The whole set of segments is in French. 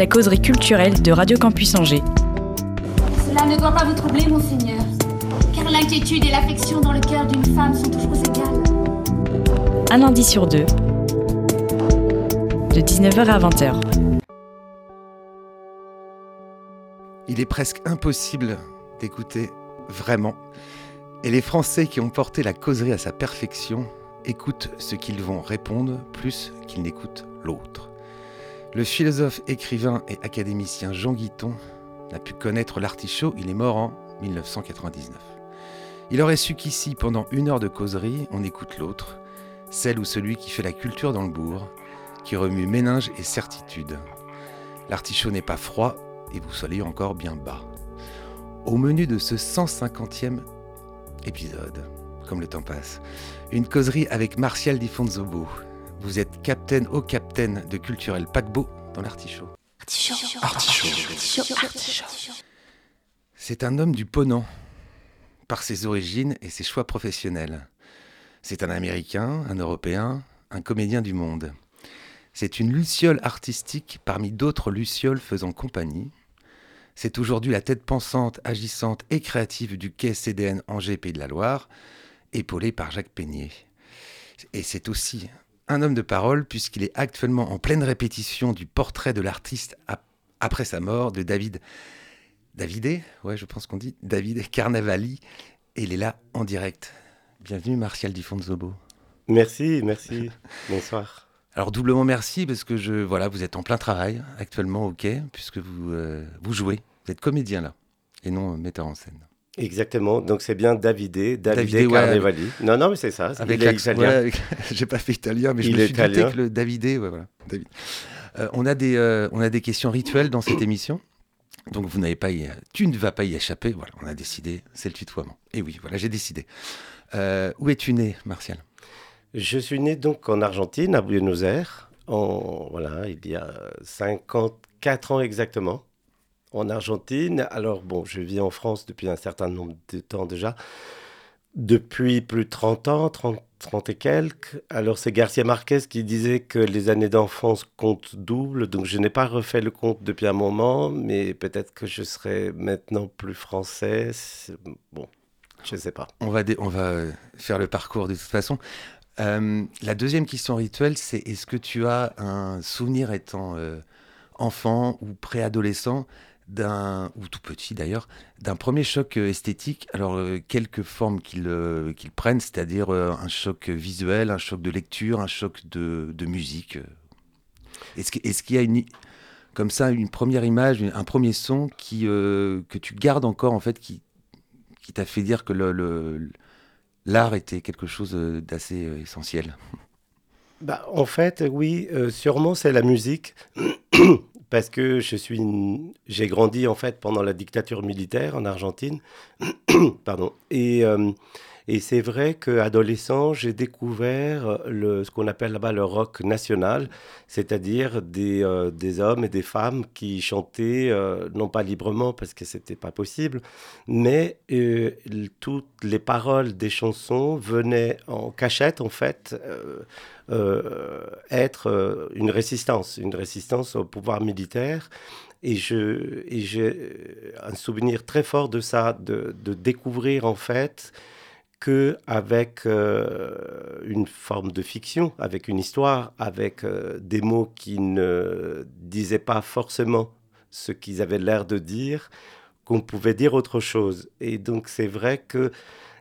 La causerie culturelle de Radio Campus Angers. Cela ne doit pas vous troubler, monseigneur, car l'inquiétude et l'affection dans le cœur d'une femme sont toujours égales. Un lundi sur deux, de 19h à 20h. Il est presque impossible d'écouter vraiment. Et les Français qui ont porté la causerie à sa perfection écoutent ce qu'ils vont répondre plus qu'ils n'écoutent l'autre. Le philosophe, écrivain et académicien Jean Guiton n'a pu connaître l'artichaut, il est mort en 1999. Il aurait su qu'ici, pendant une heure de causerie, on écoute l'autre, celle ou celui qui fait la culture dans le bourg, qui remue méninge et certitude. L'artichaut n'est pas froid et vous soyez encore bien bas. Au menu de ce 150e épisode, comme le temps passe, une causerie avec Martial Di Fonzobo. Vous êtes capitaine au capitaine de culturel paquebot dans l'artichaut. C'est un homme du Ponant, par ses origines et ses choix professionnels. C'est un Américain, un Européen, un comédien du monde. C'est une luciole artistique parmi d'autres lucioles faisant compagnie. C'est aujourd'hui la tête pensante, agissante et créative du quai CDN Angers Pays de la Loire, épaulé par Jacques Peignet. Et c'est aussi un homme de parole puisqu'il est actuellement en pleine répétition du portrait de l'artiste ap- après sa mort de David Davidé, ouais, je pense qu'on dit David Carnavali, et il est là en direct. Bienvenue Martial Di Fonzobo. Merci, merci. Bonsoir. Alors doublement merci parce que je voilà, vous êtes en plein travail actuellement au quai puisque vous euh, vous jouez, vous êtes comédien là et non euh, metteur en scène. Exactement. Donc c'est bien Davidé, Davidé Davidé, ouais, Carnevali. Non, non, mais c'est ça. Avec il est l'accent- italien. ouais, avec- j'ai pas fait italien mais je Il me suis douté italien. que le Davidé, ouais, voilà, David. Euh, on a des euh, on a des questions rituelles dans cette émission. Donc vous n'avez pas y- tu ne vas pas y échapper. Voilà, on a décidé, c'est le tutoiement. Et oui, voilà, j'ai décidé. Euh, où es-tu né, Martial? Je suis né donc en Argentine, à Buenos Aires, en, voilà, il y a 54 ans exactement, en Argentine. Alors bon, je vis en France depuis un certain nombre de temps déjà, depuis plus de 30 ans, 30, 30 et quelques. Alors c'est Garcia Marquez qui disait que les années d'enfance comptent double, donc je n'ai pas refait le compte depuis un moment, mais peut-être que je serai maintenant plus français. Bon, je ne sais pas. On va, on va euh, faire le parcours de toute façon. Euh, la deuxième question rituelle, c'est est-ce que tu as un souvenir étant euh, enfant ou préadolescent d'un ou tout petit d'ailleurs d'un premier choc euh, esthétique. Alors euh, quelques formes qu'ils euh, prennent c'est-à-dire un choc visuel un choc de lecture un choc de, musique. Est-ce qu'il y a une comme ça une première image un premier son qui que tu gardes encore en fait qui qui t'a fait dire que le- le- l'art était quelque chose d'assez essentiel? Bah, en fait, oui, sûrement c'est la musique, parce que je suis, une- j'ai grandi en fait pendant la dictature militaire en Argentine, pardon, euh, et c'est vrai qu'adolescent, j'ai découvert le, ce qu'on appelle là-bas le rock national, c'est-à-dire des, euh, des hommes et des femmes qui chantaient, euh, non pas librement parce que c'était pas possible, mais euh, toutes les paroles des chansons venaient en cachette en fait. être une résistance, une résistance au pouvoir militaire. Et je- j'ai un souvenir très fort de ça, de, de découvrir en fait que avec euh, une forme de fiction, avec une histoire, avec euh, des mots qui ne disaient pas forcément ce qu'ils avaient l'air de dire, qu'on pouvait dire autre chose. Et donc c'est vrai que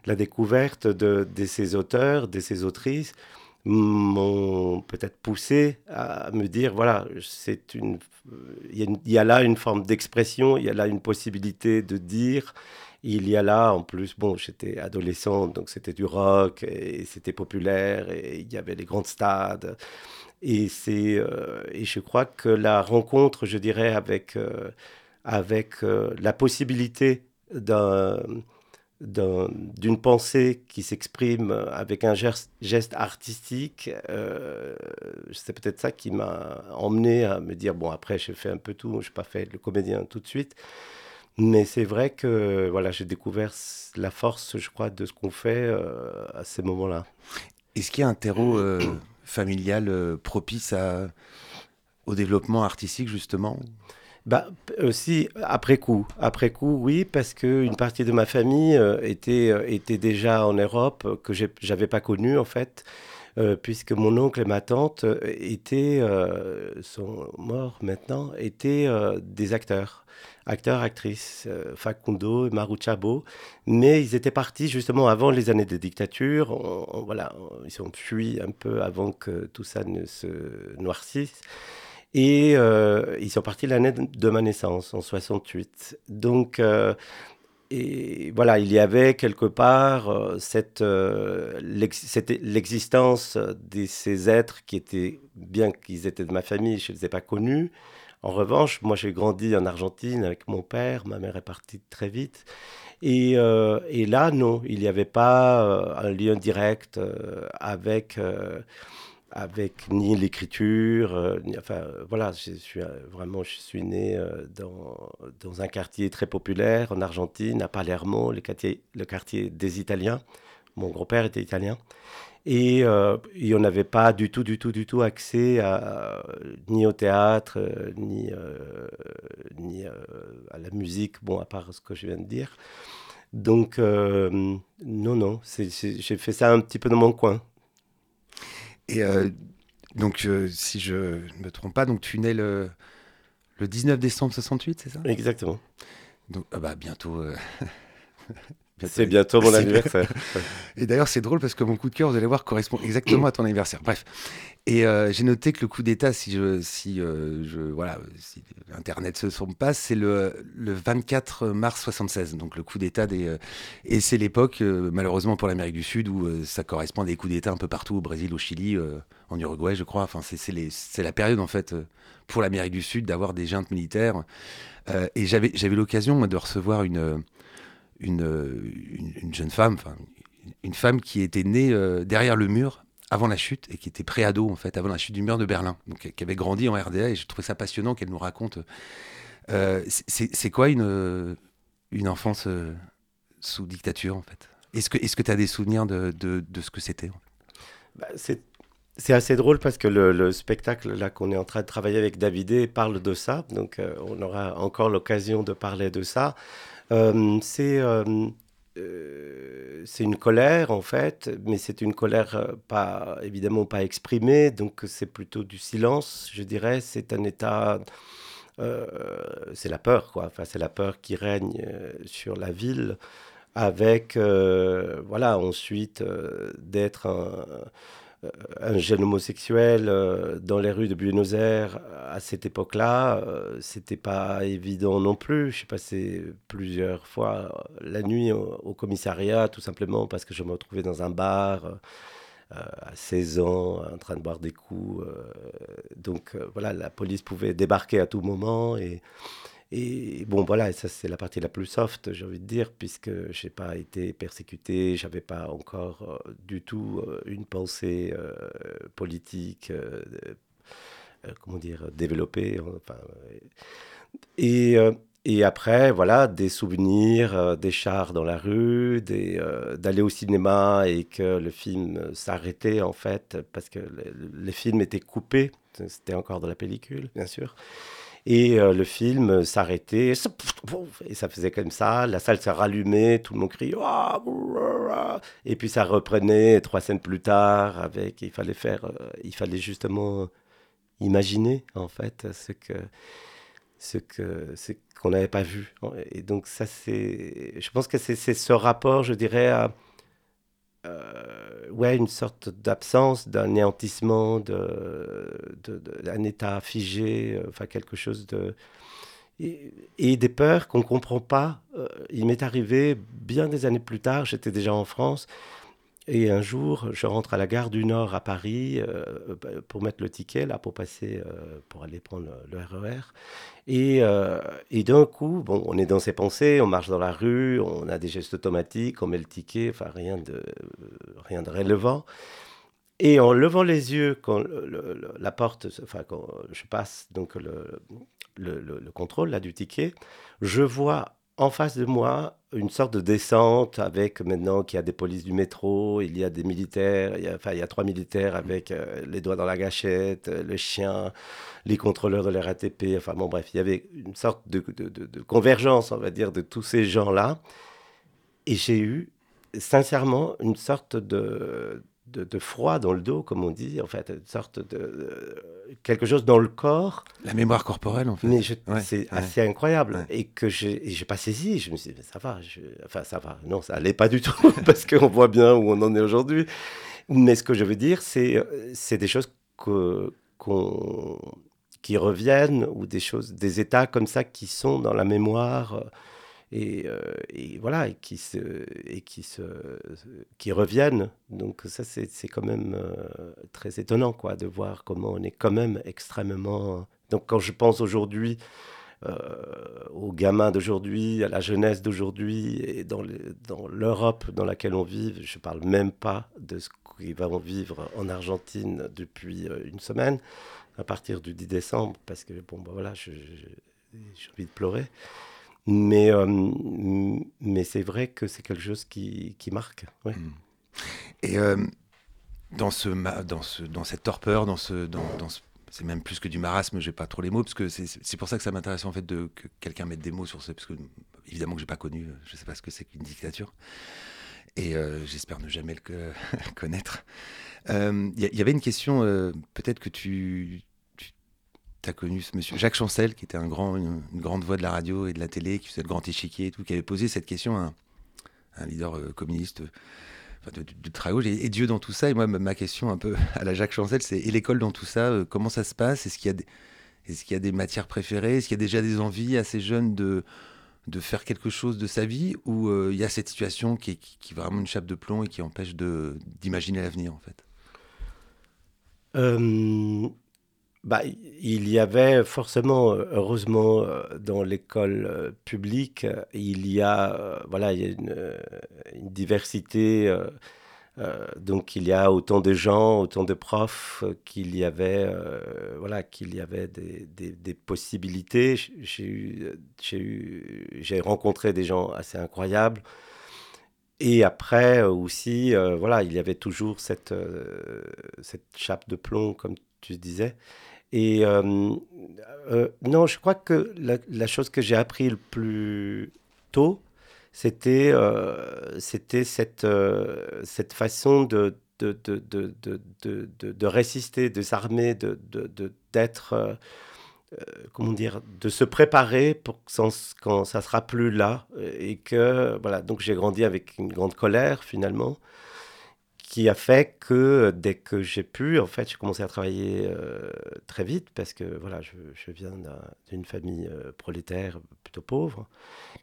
la découverte de, ces auteurs, de ces autrices, m'ont peut-être poussé à me dire voilà, c'est une- il y a là une forme d'expression, il y a là une possibilité de dire. Il y a là, en plus, bon, j'étais adolescent, donc c'était du rock et c'était populaire et il y avait les grands stades. Et, c'est, euh, et je crois que la rencontre, je dirais, avec, euh, avec euh, la possibilité d'un, d'un- d'une pensée qui s'exprime avec un geste, geste artistique, c'est peut-être ça qui m'a emmené à me dire, bon, après, j'ai fait un peu tout, je n'ai pas fait le comédien tout de suite. Mais c'est vrai que voilà, j'ai découvert la force, je crois, de ce qu'on fait euh, à ces moments-là. Est-ce qu'il y a un terreau euh, familial euh, propice à, au développement artistique, justement? Bah, aussi, après coup. Après coup, oui, parce qu'une partie de ma famille était, était déjà en Europe, que j'avais pas connue, en fait, euh, puisque mon oncle et ma tante euh, étaient, euh, sont morts maintenant, étaient des acteurs. Acteurs, actrices, Facundo et Maru Chabo. Mais ils étaient partis justement avant les années de dictature. Voilà, ils ont fui un peu avant que tout ça ne se noircisse. Et ils sont partis l'année de ma naissance, en 68. Donc, et voilà, il y avait quelque part euh, cette, euh, l'existence de ces êtres qui étaient, bien qu'ils étaient de ma famille, je ne les ai pas connus. En revanche, moi j'ai grandi en Argentine avec mon père, ma mère est partie très vite. Et, euh, et là, non, il n'y avait pas un lien direct avec, avec ni l'écriture, euh, enfin euh, voilà, je suis euh, vraiment, je suis né dans, dans un quartier très populaire en Argentine, à Palermo, le quartier, des Italiens. Mon grand-père était italien. Et, euh, on n'avait pas du tout, du tout, du tout accès à, ni au théâtre, ni, ni à la musique, bon, à part ce que je viens de dire. Donc, non, non, j'ai fait ça un petit peu dans mon coin. Et euh, donc, euh, si je ne me trompe pas, donc tu nais le, le 19 décembre 68, c'est ça? Exactement. Donc, ah bah, bientôt. C'est bientôt mon anniversaire. Et d'ailleurs, c'est drôle parce que mon coup de cœur, vous allez voir, correspond exactement à ton anniversaire. Bref. Et euh, j'ai noté que le coup d'État, si je, si euh, je, voilà, si Internet se trompe pas, c'est le, le 24 mars 76. Donc le coup d'État des, euh, et c'est l'époque, euh, malheureusement pour l'Amérique du Sud, où euh, ça correspond à des coups d'État un peu partout, au Brésil, au Chili, euh, en Uruguay, je crois. Enfin, c'est, c'est, les- c'est la période en fait pour l'Amérique du Sud d'avoir des juntes militaires. Euh, et j'avais, j'avais l'occasion moi, de recevoir une, une, une, une jeune femme, une femme qui était née euh, derrière le mur avant la chute et qui était préado en fait avant la chute du mur de Berlin, donc qui avait grandi en RDA et je trouvais ça passionnant qu'elle nous raconte. Euh, c'est quoi une une enfance euh, sous dictature en fait? Est-ce que tu as des souvenirs de, de, ce que c'était Bah, c'est assez drôle parce que le, le spectacle là qu'on est en train de travailler avec Davidé parle de ça, donc euh, on aura encore l'occasion de parler de ça. Euh, c'est euh, euh, c'est une colère en fait, mais c'est une colère pas évidemment pas exprimée, donc c'est plutôt du silence, je dirais. C'est un état, c'est la peur quoi. Enfin, c'est la peur qui règne sur la ville, avec voilà ensuite d'être un un jeune homosexuel euh, dans les rues de Buenos Aires à cette époque-là, euh, c'était pas évident non plus. J'ai passé plusieurs fois la nuit au, commissariat, tout simplement parce que je me retrouvais dans un bar euh, à 16 ans, en train de boire des coups. euh, donc euh, voilà, la police pouvait débarquer à tout moment et et bon, voilà, ça c'est la partie la plus soft, j'ai envie de dire, puisque je n'ai pas été persécuté, j'avais pas encore euh, du tout euh, une pensée euh, politique, comment dire, développée. Et, et après, voilà, des souvenirs, des chars dans la rue, d'aller au cinéma et que le film s'arrêtait en fait, parce que le- les films étaient coupés, c'était encore de la pellicule, bien sûr. Et euh, le film s'arrêtait, et ça faisait comme ça, la salle s'est rallumée, tout le monde criait, Ah, et puis ça reprenait trois scènes plus tard, avec, il fallait faire, euh, il fallait justement imaginer, en fait, ce que, ce que, ce qu'on n'avait pas vu. Et donc ça, c'est, je pense que c'est c'est ce rapport, je dirais, à, euh, ouais, une sorte d'absence, d'un néantissement, de, état figé, euh, enfin quelque chose de... Et, et des peurs qu'on ne comprend pas. Euh, il m'est arrivé bien des années plus tard, j'étais déjà en France, Et un jour, je rentre à la gare du Nord à Paris euh, pour mettre le ticket, là, pour passer, euh, pour aller prendre le, RER. Et, euh, et d'un coup, bon, on est dans ses pensées, on marche dans la rue, on a des gestes automatiques, on met le ticket, enfin rien de, rien de relevant. Et en levant les yeux, quand la porte, enfin quand je passe donc le- le contrôle là du ticket, je vois en face de moi une sorte de descente avec maintenant qu'il y a des polices du métro, il y a des militaires, il y a, enfin il y a trois militaires avec euh, les doigts dans la gâchette, euh, le chien, les contrôleurs de la RATP, enfin bon bref, il y avait une sorte de convergence, on va dire, de tous ces gens-là. Et j'ai eu sincèrement une sorte de, de, de froid dans le dos, comme on dit, en fait, une sorte de, de- quelque chose dans le corps, La mémoire corporelle, en fait. mais je- Ouais, c'est ouais. assez incroyable Ouais. et que j'ai pas saisi. Je me suis dit, mais ça va, je- enfin ça va. Non, ça allait pas du tout parce qu'on voit bien où on en est aujourd'hui. Mais ce que je veux dire, c'est c'est des choses que qu'on qui reviennent ou des choses, des états comme ça qui sont dans la mémoire euh, et, euh, et voilà et qui se et qui se qui reviennent. Donc ça c'est quand même euh, très étonnant quoi de voir comment on est quand même extrêmement. Donc quand je pense aujourd'hui euh, aux gamins d'aujourd'hui, à la jeunesse d'aujourd'hui et dans le- dans l'Europe dans laquelle on vit, je parle même pas de ce qu'ils vont vivre en Argentine depuis une semaine à partir du 10 décembre parce que bon bah voilà j'ai envie de pleurer. Mais, euh, mais c'est vrai que c'est quelque chose qui, qui marque. ouais. Et euh, dans, ce, dans, ce, dans cette torpeur, dans ce, c'est même plus que du marasme, j'ai pas trop les mots, parce que c'est pour ça que ça m'intéresse en fait de, que quelqu'un mette des mots sur ce, parce que évidemment que j'ai pas connu, je sais pas ce que c'est qu'une dictature, et euh, j'espère ne jamais le co- connaître. Il y, avait une question, peut-être que tu, tu as connu ce monsieur Jacques Chancel, qui était un grand, une, grande voix de la radio et de la télé, qui faisait le grand échiquier et tout, qui avait posé cette question à un, leader euh, communiste enfin, de, de-. Et, Dieu dans tout ça. Et moi, ma- question un peu à la Jacques Chancel, c'est et l'école dans tout ça, euh, comment ça se passe? Est-ce qu'il y a des, est-ce y a des matières préférées? Est-ce qu'il y a déjà des envies assez jeunes de de faire quelque chose de sa vie? Ou euh, il y a cette situation qui est qui, vraiment une chape de plomb et qui empêche d'imaginer l'avenir en fait? Euh, bah, il y avait forcément, heureusement, euh, dans l'école euh, publique, il y a, euh, voilà, il y a une, diversité. donc, il y a autant de gens, autant de profs qu'il y avait, voilà, qu'il y avait des, possibilités. J'ai rencontré des gens assez incroyables. Et après aussi, voilà, il y avait toujours cette, cette chape de plomb, comme tu disais. Et euh, euh, non, je crois que la, chose que j'ai appris le plus tôt, c'était euh, c'était cette, cette façon de, de, de, de, de, résister, de s'armer, d'être, comment dire, de se préparer pour quand ça sera plus là. Et que, voilà, donc j'ai grandi avec une grande colère finalement qui a fait que dès que j'ai pu, en fait, j'ai commencé à travailler euh, très vite parce que voilà, je, viens d'un- d'une famille euh, prolétaire plutôt pauvre.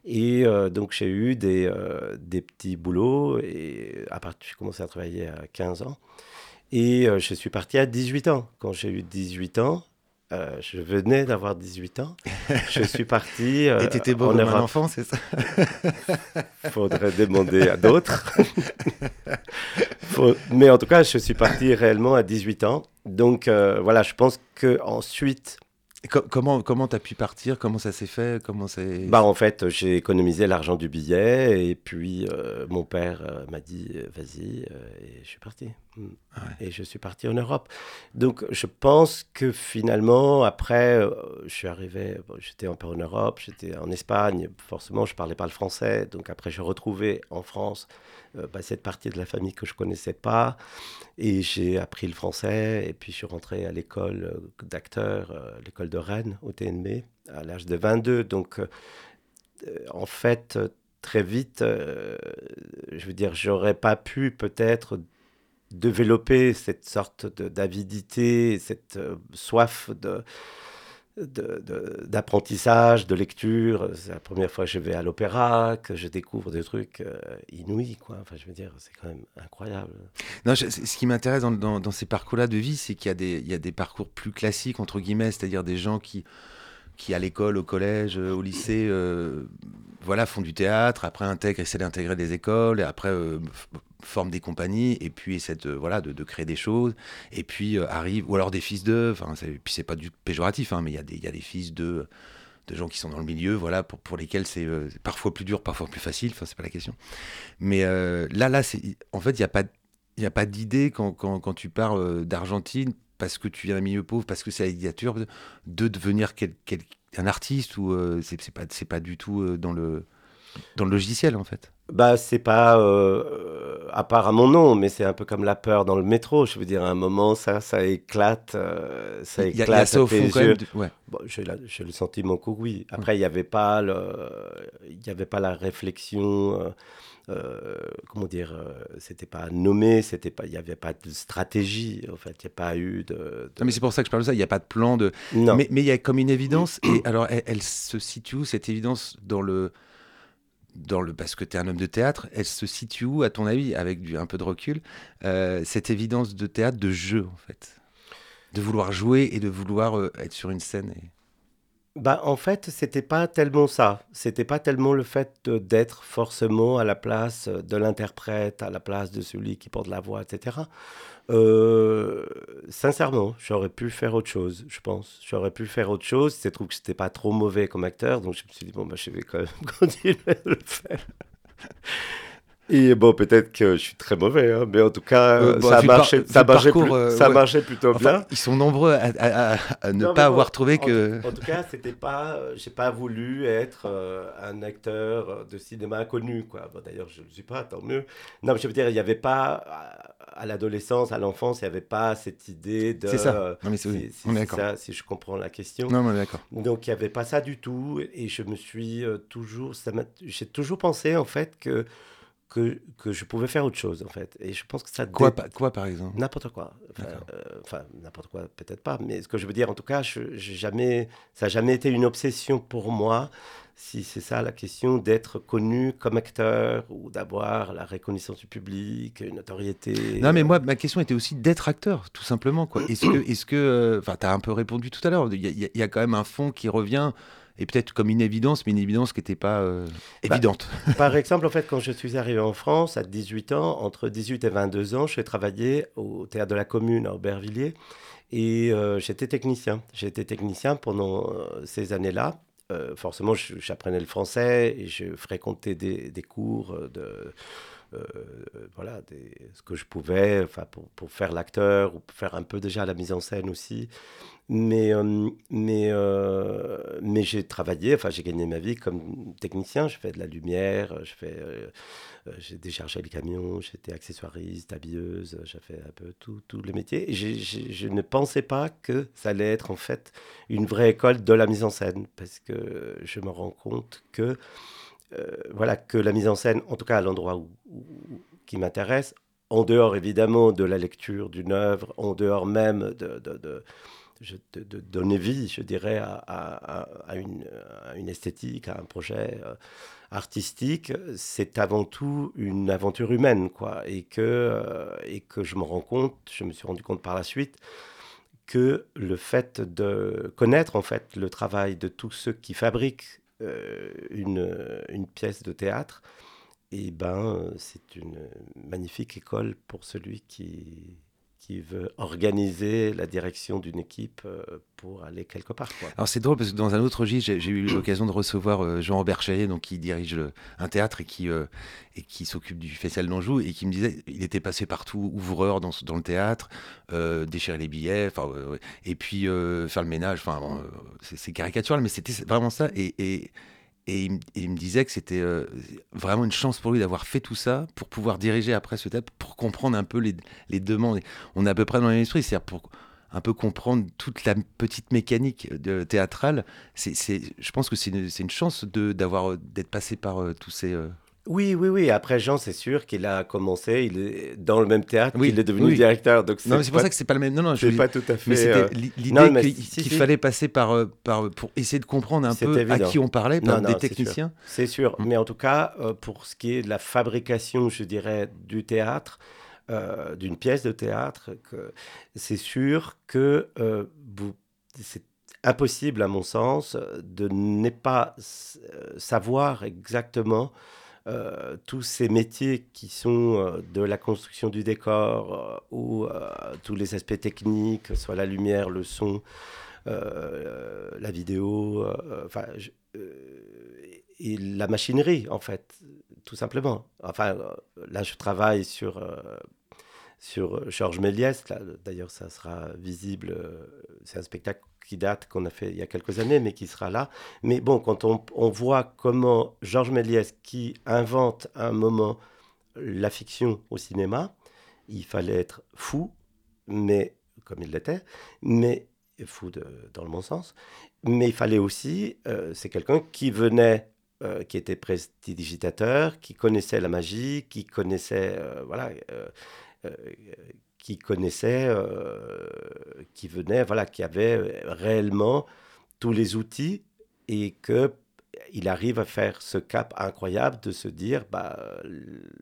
Et euh, donc j'ai eu des, euh, des petits boulots et à part, j'ai commencé à travailler à 15 ans. Et je suis parti à 18 ans. Quand j'ai eu 18 ans, euh, je venais d'avoir 18 ans. Je suis parti euh, et t'étais beau en comme un enfant c'est ça Faudrait demander à d'autres. Faut- Mais en tout cas, je suis parti réellement à 18 ans. Donc euh, voilà, je pense que ensuite, co- comment comment t'as pu partir? Comment ça s'est fait? Comment c'est bah en fait, j'ai économisé l'argent du billet et puis euh, mon père m'a dit vas-y et je suis parti. Et je suis parti en Europe. Donc je pense que finalement après, euh, je suis arrivé, j'étais un peu en Europe, j'étais en Espagne. Forcément, je parlais pas le français. Donc après, j'ai retrouvé en France euh, bah, cette partie de la famille que je connaissais pas. Et j'ai appris le français. Et puis je suis rentré à l'école euh, d'acteur, euh, l'école de Rennes, au TNB, à l'âge de 22. Donc en fait, très vite, je veux dire, j'aurais pas pu peut-être développer cette sorte de- d'avidité, cette euh, soif de de- de- d'apprentissage, de, lecture. C'est la première fois que je vais à l'opéra, que je découvre des trucs euh, inouïs, quoi. Enfin, je veux dire, c'est quand même incroyable. Non, ce qui m'intéresse dans, dans- ces parcours-là de vie, c'est qu'il y, y a des parcours plus classiques, entre guillemets, c'est-à-dire des gens qui, qui à l'école, au collège, euh, au lycée, euh, voilà, font du théâtre, après intègrent, essaient d'intégrer des écoles, et après euh, forment des compagnies, et puis essaient de, voilà, de, créer des choses, et puis arrivent, ou alors des fils de, enfin, puis c'est pas du péjoratif, hein, mais il y, y a des fils de de gens qui sont dans le milieu, voilà, pour, pour lesquels c'est parfois plus dur, parfois plus facile, enfin, c'est pas la question. Mais là, là, en fait, il n'y a pas, pas d'idée quand, quand, quand tu parles d'Argentine, parce que tu viens d'un milieu pauvre, parce que c'est la dictature, de, de devenir un artiste, ou euh, c'est, c'est pas, c'est pas du tout euh, dans, le, dans le logiciel, en fait. Bah, c'est pas euh, à part à mon nom, mais c'est un peu comme la peur dans le métro. Je veux dire, à un moment, ça, ça éclate, euh, ça Il y a- y a éclate ça au fond, quand même. ouais. Bon, j'ai le sentiment que oui. Après, il n'y avait pas le, il y avait pas la réflexion. euh, euh, comment dire euh, C'était pas nommé, c'était pas, il n'y avait pas de stratégie. En fait, il n'y a pas eu de. de- Non, mais c'est pour ça que je parle de ça, il n'y a pas de plan de... Non. Mais mais il y a comme une évidence, et alors elle, elle se situe où cette évidence dans le, dans le parce que tu es un homme de théâtre, elle se situe où à ton avis, avec du, un peu de recul, euh, cette évidence de théâtre, de jeu en fait, de vouloir jouer et de vouloir euh, être sur une scène. Bah, en fait, c'était pas tellement ça. C'était pas tellement le fait d'être forcément à la place de l'interprète, à la place de celui qui porte la voix, etc. Euh, sincèrement, j'aurais pu faire autre chose, je pense. J'aurais pu faire autre chose. C'est trouve que c'était pas trop mauvais comme acteur, donc je me suis dit bon bah je vais quand même continuer à le faire. Et bon, peut-être que je suis très mauvais, hein, mais en tout cas, Euh, bon, ça, a par- marchait, parcours, plus- euh, ça ouais. marchait plutôt Enfin, bien. ils sont nombreux à, à- à- à ne Non, pas bon, avoir trouvé en que. En, tout cas, c'était pas, euh, j'ai pas voulu être euh, un acteur euh, de cinéma inconnu, quoi. Bon, d'ailleurs, je ne le suis pas, tant mieux. Non, mais je veux dire, il n'y avait pas, à, l'adolescence, à l'enfance, il n'y avait pas cette idée de. C'est ça. euh, Non, mais c'est- si, oui, ça, je comprends la question. Non, mais d'accord. Donc il n'y avait pas ça du tout et je me suis euh, toujours, ça m'a- j'ai toujours pensé en fait que, que, que je pouvais faire autre chose en fait. Et je pense que ça Quoi, dé- quoi par exemple? N'importe quoi. Enfin, euh, enfin, n'importe quoi, peut-être pas. Mais ce que je veux dire, en tout cas, je, jamais, ça n'a jamais été une obsession pour moi, si c'est ça la question, d'être connu comme acteur ou d'avoir la reconnaissance du public, une notoriété. Non, mais moi, ma question était aussi d'être acteur, tout simplement. Est-ce que, est-ce que, euh, enfin, t'as un peu répondu tout à l'heure. Y, y il y a quand même un fond qui revient, et peut-être comme une évidence, mais une évidence qui n'était pas euh, Bah, évidente. Par exemple, en fait, quand je suis arrivé en France à 18 ans, entre 18 et 22 ans, j'ai travaillé au théâtre de la Commune à Aubervilliers et euh, j'étais technicien. Été technicien pendant euh, ces années-là. Forcément, je- j'apprenais le français et je fréquentais des, des cours de voilà des- ce que je pouvais, pour, pour faire l'acteur ou faire un peu déjà la mise en scène aussi. Mais, euh, mais, euh, mais j'ai travaillé, enfin j'ai gagné ma vie comme technicien. Je fais de la lumière, euh, euh, j'ai déchargé les camions, j'étais accessoiriste, habilleuse, j'ai fait un peu tous les métiers. Je ne pensais pas que ça allait être en fait une vraie école de la mise en scène, parce que je me rends compte que euh, voilà que la mise en scène, en tout cas à l'endroit où, qui m'intéresse, en dehors évidemment de la lecture d'une œuvre, en dehors même de, donner vie, je dirais, à, une, esthétique, à un projet euh, artistique, c'est avant tout une aventure humaine, quoi. Et que, euh, et que je me rends compte, je me suis rendu compte par la suite, que le fait de connaître en fait le travail de tous ceux qui fabriquent euh, une, une pièce de théâtre, et ben euh, c'est une magnifique école pour celui qui qui veut organiser la direction d'une équipe euh, pour aller quelque part. Alors c'est drôle parce que dans un autre registre, j'ai- eu l'occasion de recevoir euh, Jean-Robert Chaillet, donc qui dirige un théâtre et qui, euh, qui s'occupe du Festival d'Anjou, et qui me disait il était passé partout, ouvreur dans, dans le théâtre, euh, déchirer les billets, ouais, et puis euh, faire le ménage. Euh, c'est caricatural, mais c'était vraiment ça. Et, et il, me- disait que c'était euh, vraiment une chance pour lui d'avoir fait tout ça pour pouvoir diriger après ce théâtre, pour comprendre un peu les, les demandes. On est à peu près dans le même esprit, c'est-à-dire pour un peu comprendre toute la petite mécanique de, théâtrale. C'est, je pense que c'est une, chance d'avoir, euh, d'être passé par euh, tous ces, euh, Oui, oui, oui. Après, Jean, c'est sûr qu'il a commencé il est dans le même théâtre Oui, qu'il est devenu oui. directeur. Donc Non, mais c'est pour ça que c'est pas le même. Non, non, je pas tout à fait. Mais c'était euh, l'i- non, l'idée mais qu'il si, qu'il si. fallait passer par, euh, par pour essayer de comprendre un peu évident. à qui on parlait, par non, des techniciens. C'est sûr. Mm. Mais en tout cas, euh, pour ce qui est de la fabrication, je dirais, du théâtre, euh, d'une pièce de théâtre, c'est sûr que euh, c'est impossible, à mon sens, de ne pas euh, savoir exactement euh, tous ces métiers qui sont euh, de la construction du décor euh, ou tous les aspects techniques, soit la lumière, le son, la vidéo, enfin, je- et la machinerie, en fait, tout simplement. Enfin, là, je travaille sur, sur Georges Méliès. D'ailleurs, ça sera visible. C'est un spectacle qui date, qu'on a fait il y a quelques années, mais qui sera là. Mais bon, quand on, on voit comment Georges Méliès, qui invente à un moment la fiction au cinéma, il fallait être fou, mais comme il l'était, mais fou dans le bon sens. Mais il fallait aussi, euh, c'est quelqu'un qui venait, euh, qui était prestidigitateur, qui connaissait la magie, qui connaissait, euh, voilà, qui connaissait, euh, qui venait, voilà, qui avait euh, réellement tous les outils et que il arrive à faire ce cap incroyable de se dire, bah,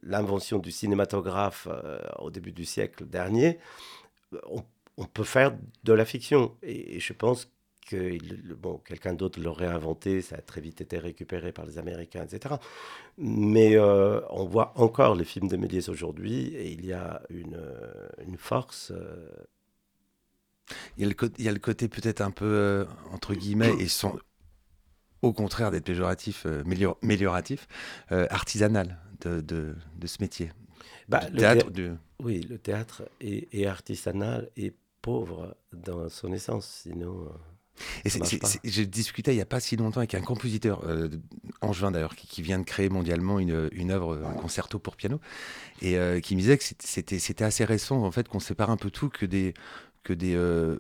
l'invention du cinématographe euh, au début du siècle dernier, on, on peut faire de la fiction. Et, et je pense que bon, quelqu'un d'autre l'aurait inventé, ça a très vite été récupéré par les Américains, etc. Mais euh, on voit encore les films de Méliès aujourd'hui et il y a une, une force. euh, Il y a le, co- il y a le côté peut-être un peu, euh, entre guillemets, et sans, au contraire d'être péjoratif, mélior- mélioratif, artisanal de, de, de ce métier. bah, Du le théâtre, thé- du- Oui, le théâtre est, est artisanal et pauvre dans son essence, sinon. Euh, Et je discutais il n'y a pas si longtemps avec un compositeur, euh, angevin d'ailleurs, qui, qui vient de créer mondialement une, une œuvre, un concerto pour piano, et euh, qui me disait que c'était- assez récent en fait qu'on sépare un peu tout, que des que des euh,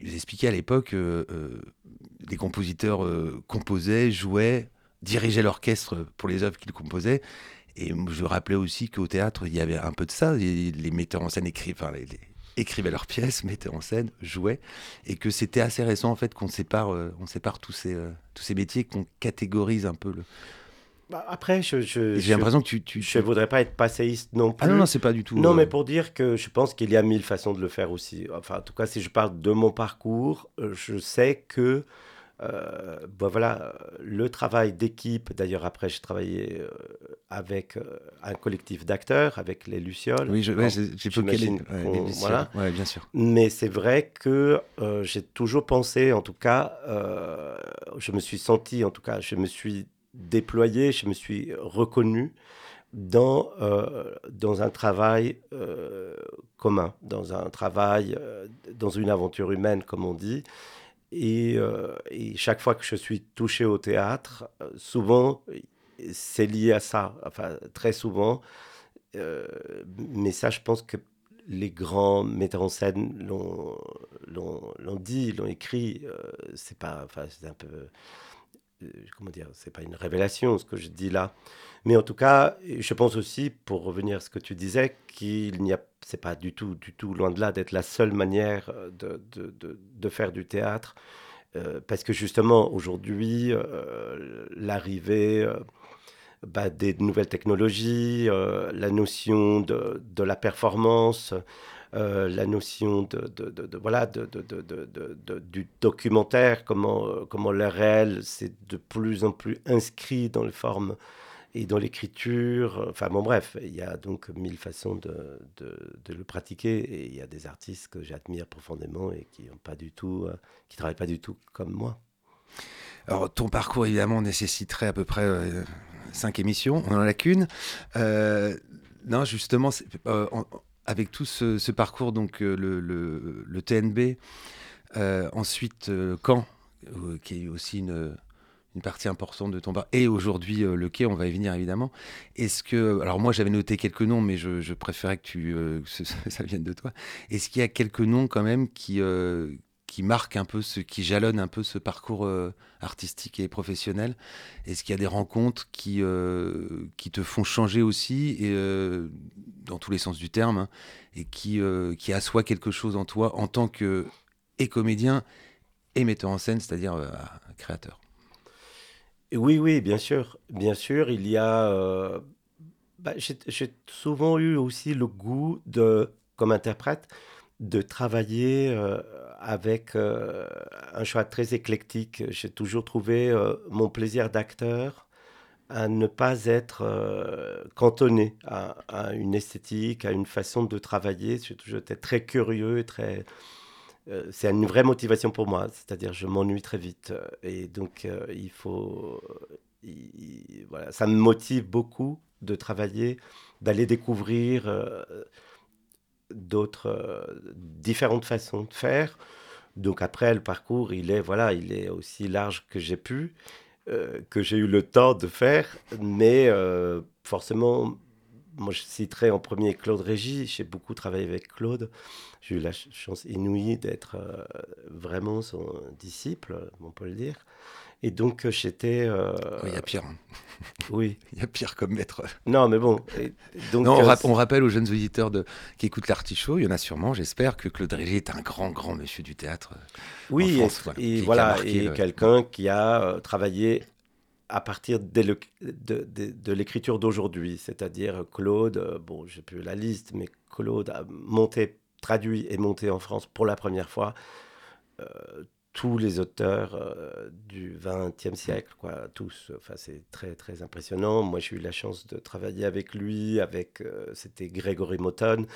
il expliquait à l'époque euh, euh, compositeurs euh, composaient, jouaient, dirigeaient l'orchestre pour les œuvres qu'ils composaient. Et je rappelais aussi qu'au théâtre, il y avait un peu de ça. Les, les metteurs en scène écrivent, enfin, les- les- écrivaient leurs pièces, mettaient en scène, jouaient et que c'était assez récent en fait qu'on sépare, euh, on sépare tous ces, euh, tous ces métiers, qu'on catégorise un peu. Le... bah, après, je. J'ai l'impression que tu, tu, Je ne voudrais pas être passéiste non plus. ah non non c'est pas du tout. Non, euh, mais pour dire que je pense qu'il y a mille façons de le faire aussi. Enfin, en tout cas, si je parle de mon parcours, je sais que euh, bah voilà, euh, le travail d'équipe, d'ailleurs après j'ai travaillé euh, avec un collectif d'acteurs, avec les Lucioles. Oui, ouais, j'ai évoqué les, ouais, les Lucioles. voilà. Ouais, bien sûr. Mais c'est vrai que euh, j'ai toujours pensé, en tout cas, euh, je me suis senti, en tout cas, je me suis déployé, je me suis reconnu dans, euh, dans un travail euh, commun, dans un travail, euh, dans une aventure humaine, comme on dit. Et, euh, et chaque fois que je suis touché au théâtre, euh, souvent, c'est lié à ça, enfin, très souvent. Euh, mais ça, je pense que les grands metteurs en scène l'ont dit, l'ont écrit. c'est pas, enfin, c'est un peu, comment dire, c'est pas une révélation ce que je dis là. Mais en tout cas, je pense aussi, pour revenir à ce que tu disais, qu'il n'y a, c'est pas du tout, du tout loin de là d'être la seule manière euh, de, de, de, faire du théâtre. Euh, parce que justement, aujourd'hui, euh, l'arrivée euh, bah, des nouvelles technologies, euh, la notion de la performance, euh, la notion de, de, de- de- voilà, du documentaire, comment, euh, comment le réel c'est de plus en plus inscrit dans les formes et dans l'écriture. Enfin bon, bref, il y a donc mille façons de, de, le pratiquer et il y a des artistes que j'admire profondément et qui ont pas du tout, euh, qui travaillent pas du tout comme moi. Alors, ton parcours, évidemment, nécessiterait à peu près cinq émissions. On en a qu'une. Non, justement, en- avec tout ce, parcours, donc euh, le, TNB, euh, ensuite euh, Caen, qui est aussi une, partie importante de ton parcours, et aujourd'hui le Quai, on va y venir évidemment. Est-ce que, alors moi j'avais noté quelques noms, mais je, préférais que, tu, ça vienne de toi. Est-ce qu'il y a quelques noms quand même qui, qui marquent un peu, ce, qui jalonnent un peu ce parcours euh, artistique et professionnel Est-ce qu'il y a des rencontres qui, euh, qui te font changer aussi, et, euh, dans tous les sens du terme, hein, et qui, qui assoient quelque chose en toi en tant que et comédien et metteur en scène, c'est-à-dire créateur? Oui, oui, bien sûr. Bien sûr, il y a. bah, j'ai souvent eu aussi le goût de, comme interprète, de travailler euh, avec euh, un choix très éclectique. J'ai toujours trouvé euh, mon plaisir d'acteur à ne pas être cantonné à, une esthétique, à une façon de travailler. Été très curieux très. c'est une vraie motivation pour moi, c'est-à-dire je m'ennuie très vite et donc il faut, il- il- voilà, ça me motive beaucoup de travailler, d'aller découvrir d'autres euh, différentes façons de faire. Donc après le parcours, il est voilà, il est aussi large que j'ai pu, euh, que j'ai eu le temps de faire, mais euh, forcément, moi je citerai en premier Claude Régis. J'ai beaucoup travaillé avec Claude. J'ai eu la ch- chance inouïe d'être vraiment son disciple, on peut le dire. Et donc euh, j'étais, euh, Oui, Il y a pire. hein. oui, Il y a pire comme maître. non mais bon. et- donc Non, on, euh, on rappelle aux jeunes auditeurs de, qui écoutent l'artichaut, il y en a sûrement, j'espère, que Claude Régis est un grand, grand monsieur du théâtre. Oui, en France, et, voilà, et voilà, le- quelqu'un qui a euh, travaillé à partir de, de- de l'écriture d'aujourd'hui, c'est-à-dire Claude, euh, bon, j'ai plus la liste, mais Claude a monté, traduit et monté en France pour la première fois euh, tous les auteurs euh, du XXe siècle, quoi, tous. Enfin, c'est très très impressionnant. Moi, j'ai eu la chance de travailler avec lui, avec euh, c'était Grégory Moton.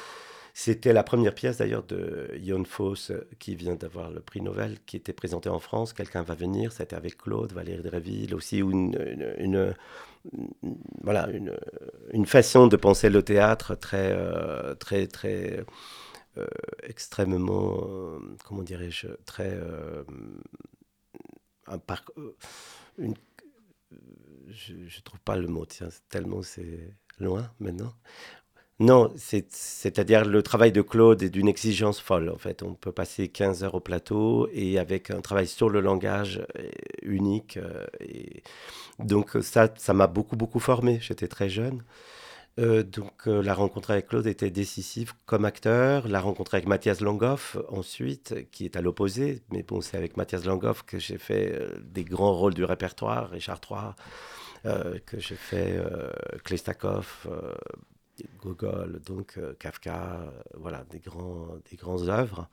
C'était la première pièce d'ailleurs de Ion Foss euh, qui vient d'avoir le prix Nobel, qui était présentée en France. Quelqu'un va venir, c'était avec Claude, Valérie Dréville, aussi une, une, voilà, une, façon de penser le théâtre très, très, très extrêmement, euh, comment dirais-je, très euh, euh, je, je trouve pas le mot, tiens, tellement c'est loin maintenant. Non, c'est- c'est-à-dire le travail de Claude est d'une exigence folle. En fait, on peut passer 15 heures au plateau et avec un travail sur le langage euh, unique. euh, donc ça, ça m'a beaucoup, beaucoup formé. J'étais très jeune. Euh, donc euh, la rencontre avec Claude était décisive comme acteur. La rencontre avec Mathias Langhoff ensuite, qui est à l'opposé. Mais bon, c'est avec Mathias Langhoff que j'ai fait euh, des grands rôles du répertoire, Richard III, que j'ai fait Klestakov, Gogol, donc Kafka, voilà, des, grands, des grands œuvres.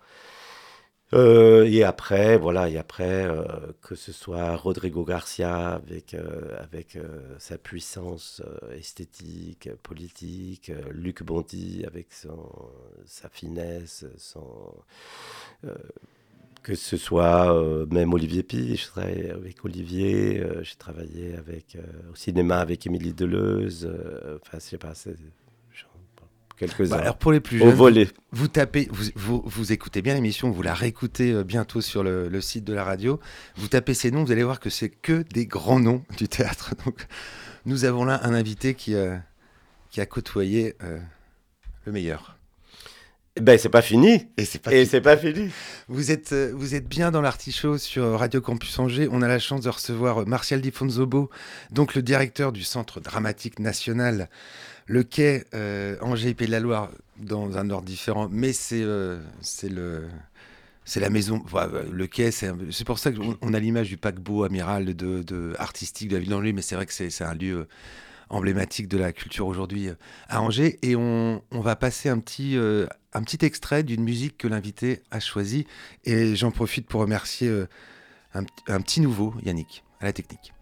Euh, et après, voilà, et après, euh, que ce soit Rodrigo Garcia avec, euh, avec sa puissance esthétique, politique, Luc Bondy avec son, sa finesse, que ce soit même Olivier Pi, je travaille avec Olivier, j'ai travaillé avec, au cinéma avec Émilie Deleuze, enfin, je sais pas, quelques-uns. Bah, alors pour les plus Au jeunes, volet. vous tapez, vous, vous, vous écoutez bien l'émission, vous la réécoutez euh, bientôt sur le, le site de la radio. Vous tapez ces noms, vous allez voir que c'est que des grands noms du théâtre. Donc, nous avons là un invité qui, euh, qui a côtoyé euh, le meilleur. Ben, c'est pas fini. Et c'est pas Et fini. pas fini. Vous êtes, euh, vous êtes bien dans l'artichaut sur Radio Campus Angers. On a la chance de recevoir Martial Di Fonzobo, donc le directeur du Centre dramatique national, le quai euh, Angers Pays de la Loire, dans un ordre différent, mais c'est euh, le. La maison, voilà, le quai, c'est pour ça qu'on on a l'image du paquebot amiral de, de- artistique de la ville d'Angers, mais c'est vrai que c'est un lieu euh, emblématique de la culture aujourd'hui euh, à Angers. Et on, va passer un petit, euh, extrait d'une musique que l'invité a choisie. Et j'en profite pour remercier euh, un, un petit nouveau, Yannick, à la technique.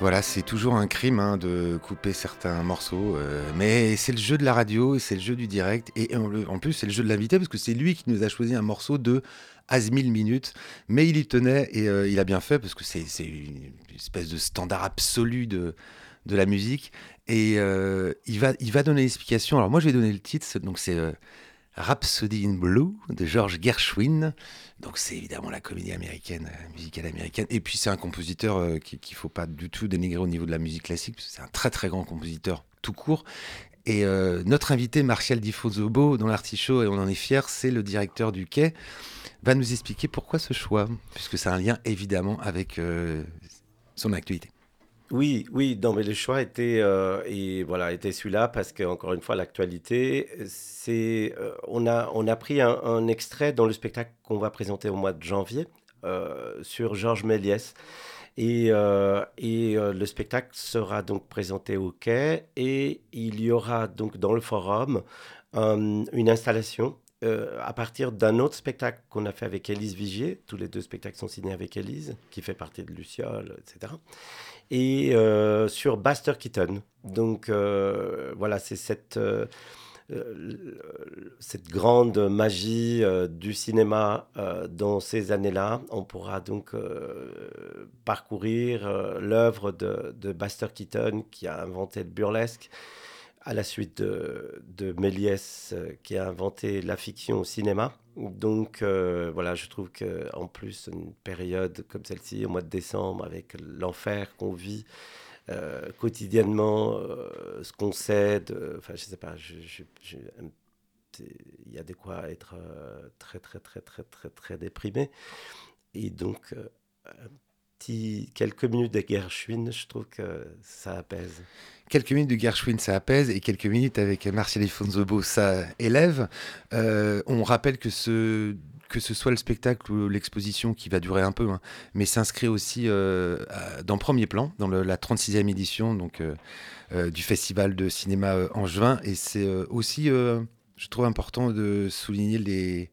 Voilà, c'est toujours un crime hein, de couper certains morceaux, euh, mais c'est le jeu de la radio, c'est le jeu du direct, et en, plus c'est le jeu de l'invité parce que c'est lui qui nous a choisi un morceau de as mille minutes, mais il y tenait et euh, il a bien fait parce que c'est une espèce de standard absolu de, de la musique, et euh, il, va, il va donner l'explication. Alors moi je vais donner le titre, donc c'est Rhapsody in Blue de George Gershwin. Donc c'est évidemment la comédie américaine, euh, musicale américaine. Et puis c'est un compositeur euh, qui- qu'il ne faut pas du tout dénigrer au niveau de la musique classique, c'est un très très grand compositeur tout court. Et euh, notre invité, Martial Di Fozobo, dans l'Artichaut, et on en est fier, c'est le directeur du Quai, va nous expliquer pourquoi ce choix, puisque c'est un lien évidemment avec son actualité. Oui, oui, non, mais le choix était, euh, et voilà, était celui-là parce que, encore une fois, l'actualité, c'est, euh, on a, on a pris un, extrait dans le spectacle qu'on va présenter au mois de janvier euh, sur Georges Méliès. Et, et le spectacle sera donc présenté au quai et il y aura donc dans le forum une installation euh, à partir d'un autre spectacle qu'on a fait avec Élise Vigier. Tous les deux spectacles sont signés avec Élise, qui fait partie de Luciole, etc et euh, sur Buster Keaton. Donc euh, voilà, c'est cette, cette grande magie du cinéma dans ces années-là. On pourra donc parcourir l'œuvre de, de Buster Keaton qui a inventé le burlesque à la suite de, de Méliès euh, qui a inventé la fiction au cinéma. Donc euh, voilà, je trouve qu'en plus, une période comme celle-ci, au mois de décembre, avec l'enfer qu'on vit euh, quotidiennement, ce qu'on sait, de- enfin je sais pas, il y a de quoi être très très très très très très déprimé. Et donc, quelques minutes de Gershwin, je trouve que ça apaise. Quelques minutes de Gershwin, ça apaise, et quelques minutes avec Martial Fonzobo, ça élève. Euh, on rappelle que ce, que ce soit le spectacle ou l'exposition qui va durer un peu, hein, mais s'inscrit aussi euh, dans Premier Plan, dans la 36e édition donc, euh, du Festival de cinéma Angevin. Et c'est aussi, je trouve important de souligner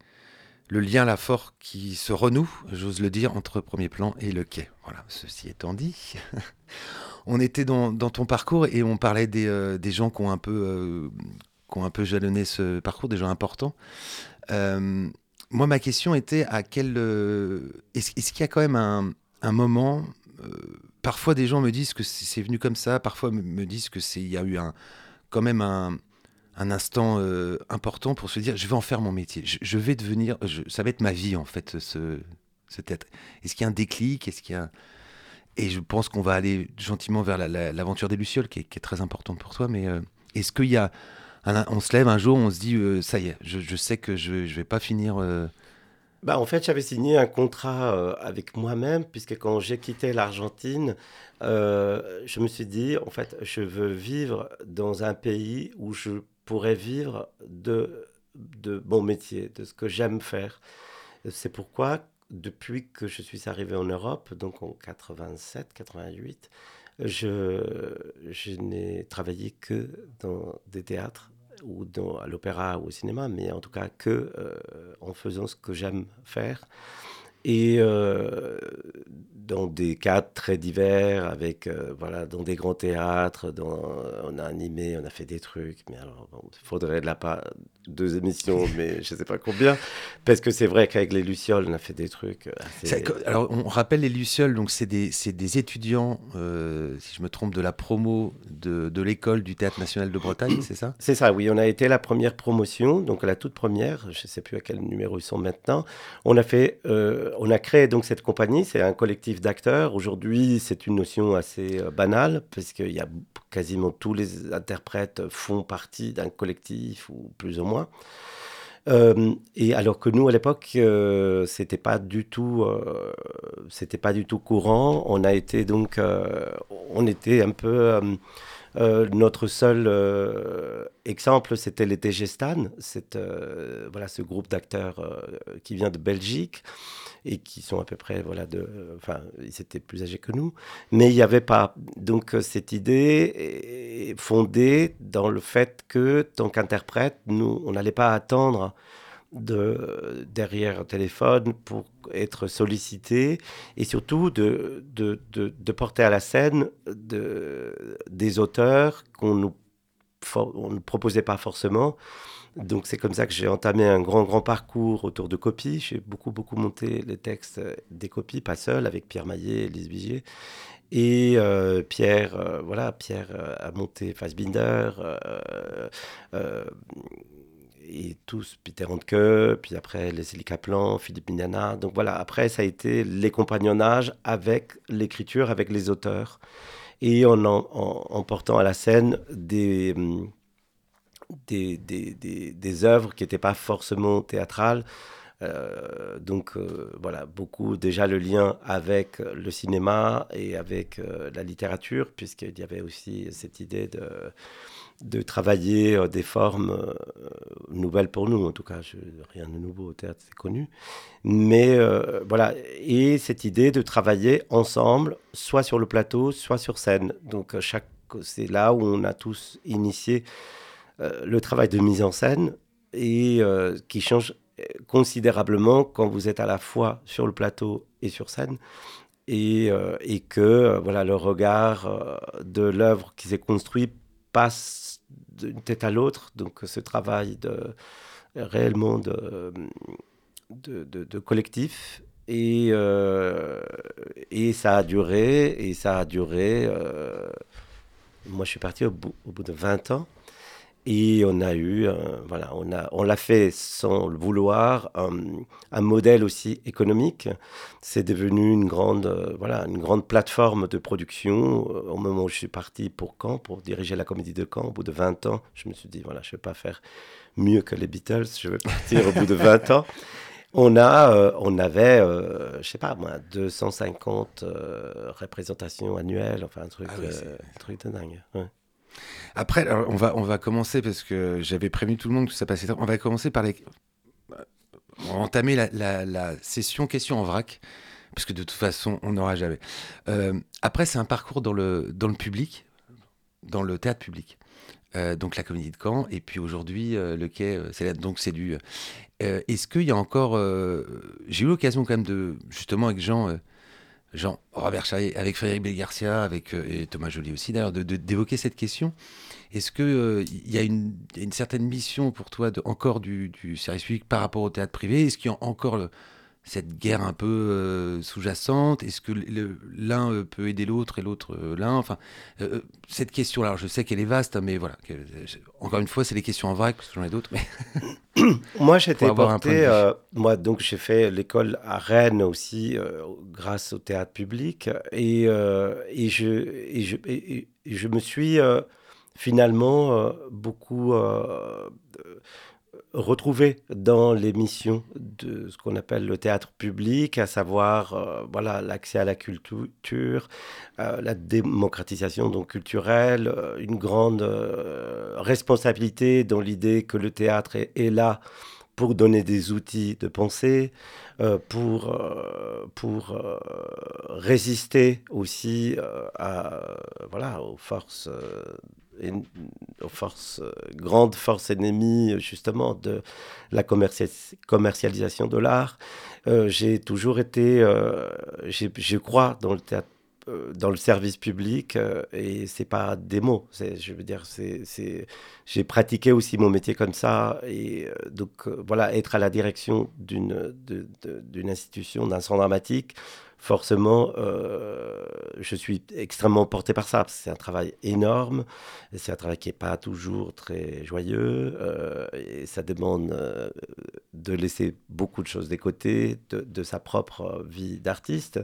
le lien là fort qui se renoue, j'ose le dire, entre Premier Plan et le quai. Voilà, ceci étant dit. on était dans, ton parcours et on parlait des, euh, gens qui ont un peu, euh, qui ont un peu jalonné ce parcours, des gens importants. Euh, moi, ma question était à quel est-ce qu'il y a quand même un, moment Parfois, des gens me disent que c'est venu comme ça. Parfois, me- disent que c'est il y a eu un quand même un, instant important pour se dire je vais en faire mon métier. Je, vais devenir. ça va être ma vie en fait. Ce, ce théâtre. Est-ce qu'il y a un déclic? Est-ce qu'il y a et je pense qu'on va aller gentiment vers la- la- l'aventure des Lucioles, qui est, très importante pour toi. Mais euh, est-ce qu'il y a. un- on se lève un jour, on se dit, euh, ça y est, je, sais que je ne vais pas finir. euh, Bah, en fait, j'avais signé un contrat avec moi-même, puisque quand j'ai quitté l'Argentine, je me suis dit, en fait, je veux vivre dans un pays où je pourrais vivre de, de mon métier, de ce que j'aime faire. C'est pourquoi, depuis que je suis arrivé en Europe, donc en 87, 88, je, je n'ai travaillé que dans des théâtres ou à l'opéra ou au cinéma, mais en tout cas que euh, en faisant ce que j'aime faire. Et euh, dans des cadres très divers, avec, euh, voilà, dans des grands théâtres, on a animé, on a fait des trucs, mais alors, il faudrait de la part deux émissions, mais je ne sais pas combien, parce que c'est vrai qu'avec les Lucioles, on a fait des trucs assez... alors, on rappelle les Lucioles, donc c'est des, des étudiants, euh, si je me trompe, de la promo de, de l'école du Théâtre National de Bretagne, c'est ça? C'est ça, oui. On a été la première promotion, donc la toute première. Je ne sais plus à quel numéro ils sont maintenant. On a fait, euh, on a créé donc cette compagnie. C'est un collectif d'acteurs. Aujourd'hui, c'est une notion assez euh, banale parce qu'il y a quasiment tous les interprètes font partie d'un collectif ou plus ou moins. Euh, et alors que nous à l'époque euh, c'était pas du tout euh, c'était pas du tout courant on a été donc euh, on était un peu euh, notre seul euh, exemple, c'était les Tegestan, c'est euh, voilà ce groupe d'acteurs euh, qui vient de Belgique et qui sont à peu près voilà de, enfin ils étaient plus âgés que nous, mais il n'y avait pas donc cette idée est fondée dans le fait que tant qu'interprète, nous on n'allait pas attendre de derrière un téléphone pour être sollicité et surtout de, de, de, porter à la scène de, des auteurs qu'on nous on ne proposait pas forcément. Donc c'est comme ça que j'ai entamé un grand, grand parcours autour de copies. J'ai beaucoup, beaucoup monté les textes des copies, pas seul, avec Pierre Maillet et Lise Vigier. Et euh, Pierre, euh, voilà, Pierre euh, a monté Fassbinder, et tous, Peter Handke, puis après Leslie Kaplan, Philippe Mignana. Donc voilà, après ça a été les compagnonnages avec l'écriture, avec les auteurs, et en, en, portant à la scène des, hum, des, des, des, des œuvres qui n'étaient pas forcément théâtrales. Euh, donc euh, voilà, beaucoup déjà le lien avec le cinéma et avec euh, la littérature, puisqu'il y avait aussi cette idée de, de travailler euh, des formes euh, nouvelles pour nous, en tout cas, rien de nouveau au théâtre, c'est connu. Mais euh, voilà, et cette idée de travailler ensemble, soit sur le plateau, soit sur scène. Donc chaque, c'est là où on a tous initié le travail de mise en scène et qui change considérablement quand vous êtes à la fois sur le plateau et sur scène. Et, et que voilà le regard de l'œuvre qui s'est construit passe d'une tête à l'autre. Donc ce travail de, réellement de, de, collectif. Et, euh, et ça a duré, et ça a duré. euh, moi, je suis parti au bout, au bout de 20 ans. Et on a eu, euh, voilà, on a, on l'a fait sans le vouloir, un, un modèle aussi économique. C'est devenu une grande, euh, voilà, une grande plateforme de production. Euh, Au moment où je suis parti pour Caen, pour diriger la comédie de Caen, au bout de 20 ans, je me suis dit, voilà, je ne vais pas faire mieux que les Beatles, je vais partir au bout de 20 ans. On, a, euh, on avait, je sais pas moi, 250 euh, représentations annuelles, enfin un truc, Ah oui, un truc de dingue. ouais. Après, on va, on va commencer parce que j'avais prévenu tout le monde que ça passait. On va commencer par les. Va entamer la, session questions en vrac, parce que de toute façon, on n'aura jamais. Euh, après, c'est un parcours dans le, dans le public, dans le théâtre public. Euh, donc la comédie de Caen, et puis aujourd'hui, euh, le quai, euh, c'est là- donc c'est du. euh, Est-ce qu'il y a encore. euh, J'ai eu l'occasion quand même de. Justement, avec Jean. Jean Robert Charrier, avec Frédéric Belgarcia, avec euh, Thomas Joly aussi d'ailleurs, d'évoquer cette question. Est-ce que euh, y a une, certaine mission pour toi encore du, du service public par rapport au théâtre privé? Est-ce qu'il y a encore le- cette guerre un peu euh, sous-jacente Est-ce que l'un euh, peut aider l'autre et l'autre euh, l'un Enfin, cette question, alors je sais qu'elle est vaste, hein, mais voilà. que- encore une fois, c'est les questions en vrac, parce que j'en ai d'autres. Mais... Moi, j'étais porté. moi, donc, j'ai fait l'école à Rennes aussi, grâce au théâtre public. Et, et, je, et, je, et- je me suis finalement beaucoup retrouvé dans les missions de ce qu'on appelle le théâtre public, à savoir euh, voilà l'accès à la culture, euh, la démocratisation donc culturelle, euh, une grande responsabilité dans l'idée que le théâtre est là pour donner des outils de pensée, euh, pour, euh, pour euh, résister aussi à, voilà, aux forces, aux forces grandes forces ennemies justement de la commercia- commercialisation de l'art. J'ai toujours été, je crois dans le théâtre dans le service public euh, et c'est pas des mots. Je veux dire j'ai pratiqué aussi mon métier comme ça et euh, donc euh, voilà être à la direction d'une institution d'un centre dramatique forcément euh, je suis extrêmement porté par ça c'est un travail énorme c'est un travail qui est pas toujours très joyeux euh, et ça demande euh, de laisser beaucoup de choses de côté de, de sa propre vie d'artiste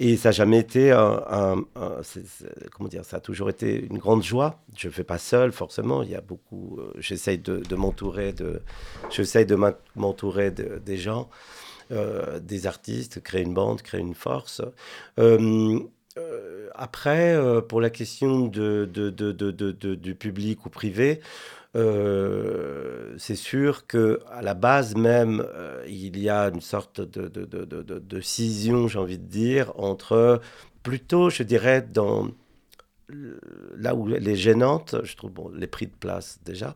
et ça n'a jamais été un, un- un- c'est- c'est- comment dire, ça a toujours été une grande joie. Je ne fais pas seul, forcément. Il y a beaucoup. euh, j'essaye de, de m'entourer de, j'essaye de m'en- m'entourer de, des gens, euh, des artistes, créer une bande, créer une force. Euh, euh, après, euh, pour la question de, du public ou privé, euh, c'est sûr que à la base même, il y a une sorte de, scission, j'ai envie de dire, entre plutôt, je dirais, dans là où elle est gênante, je trouve les prix de place déjà,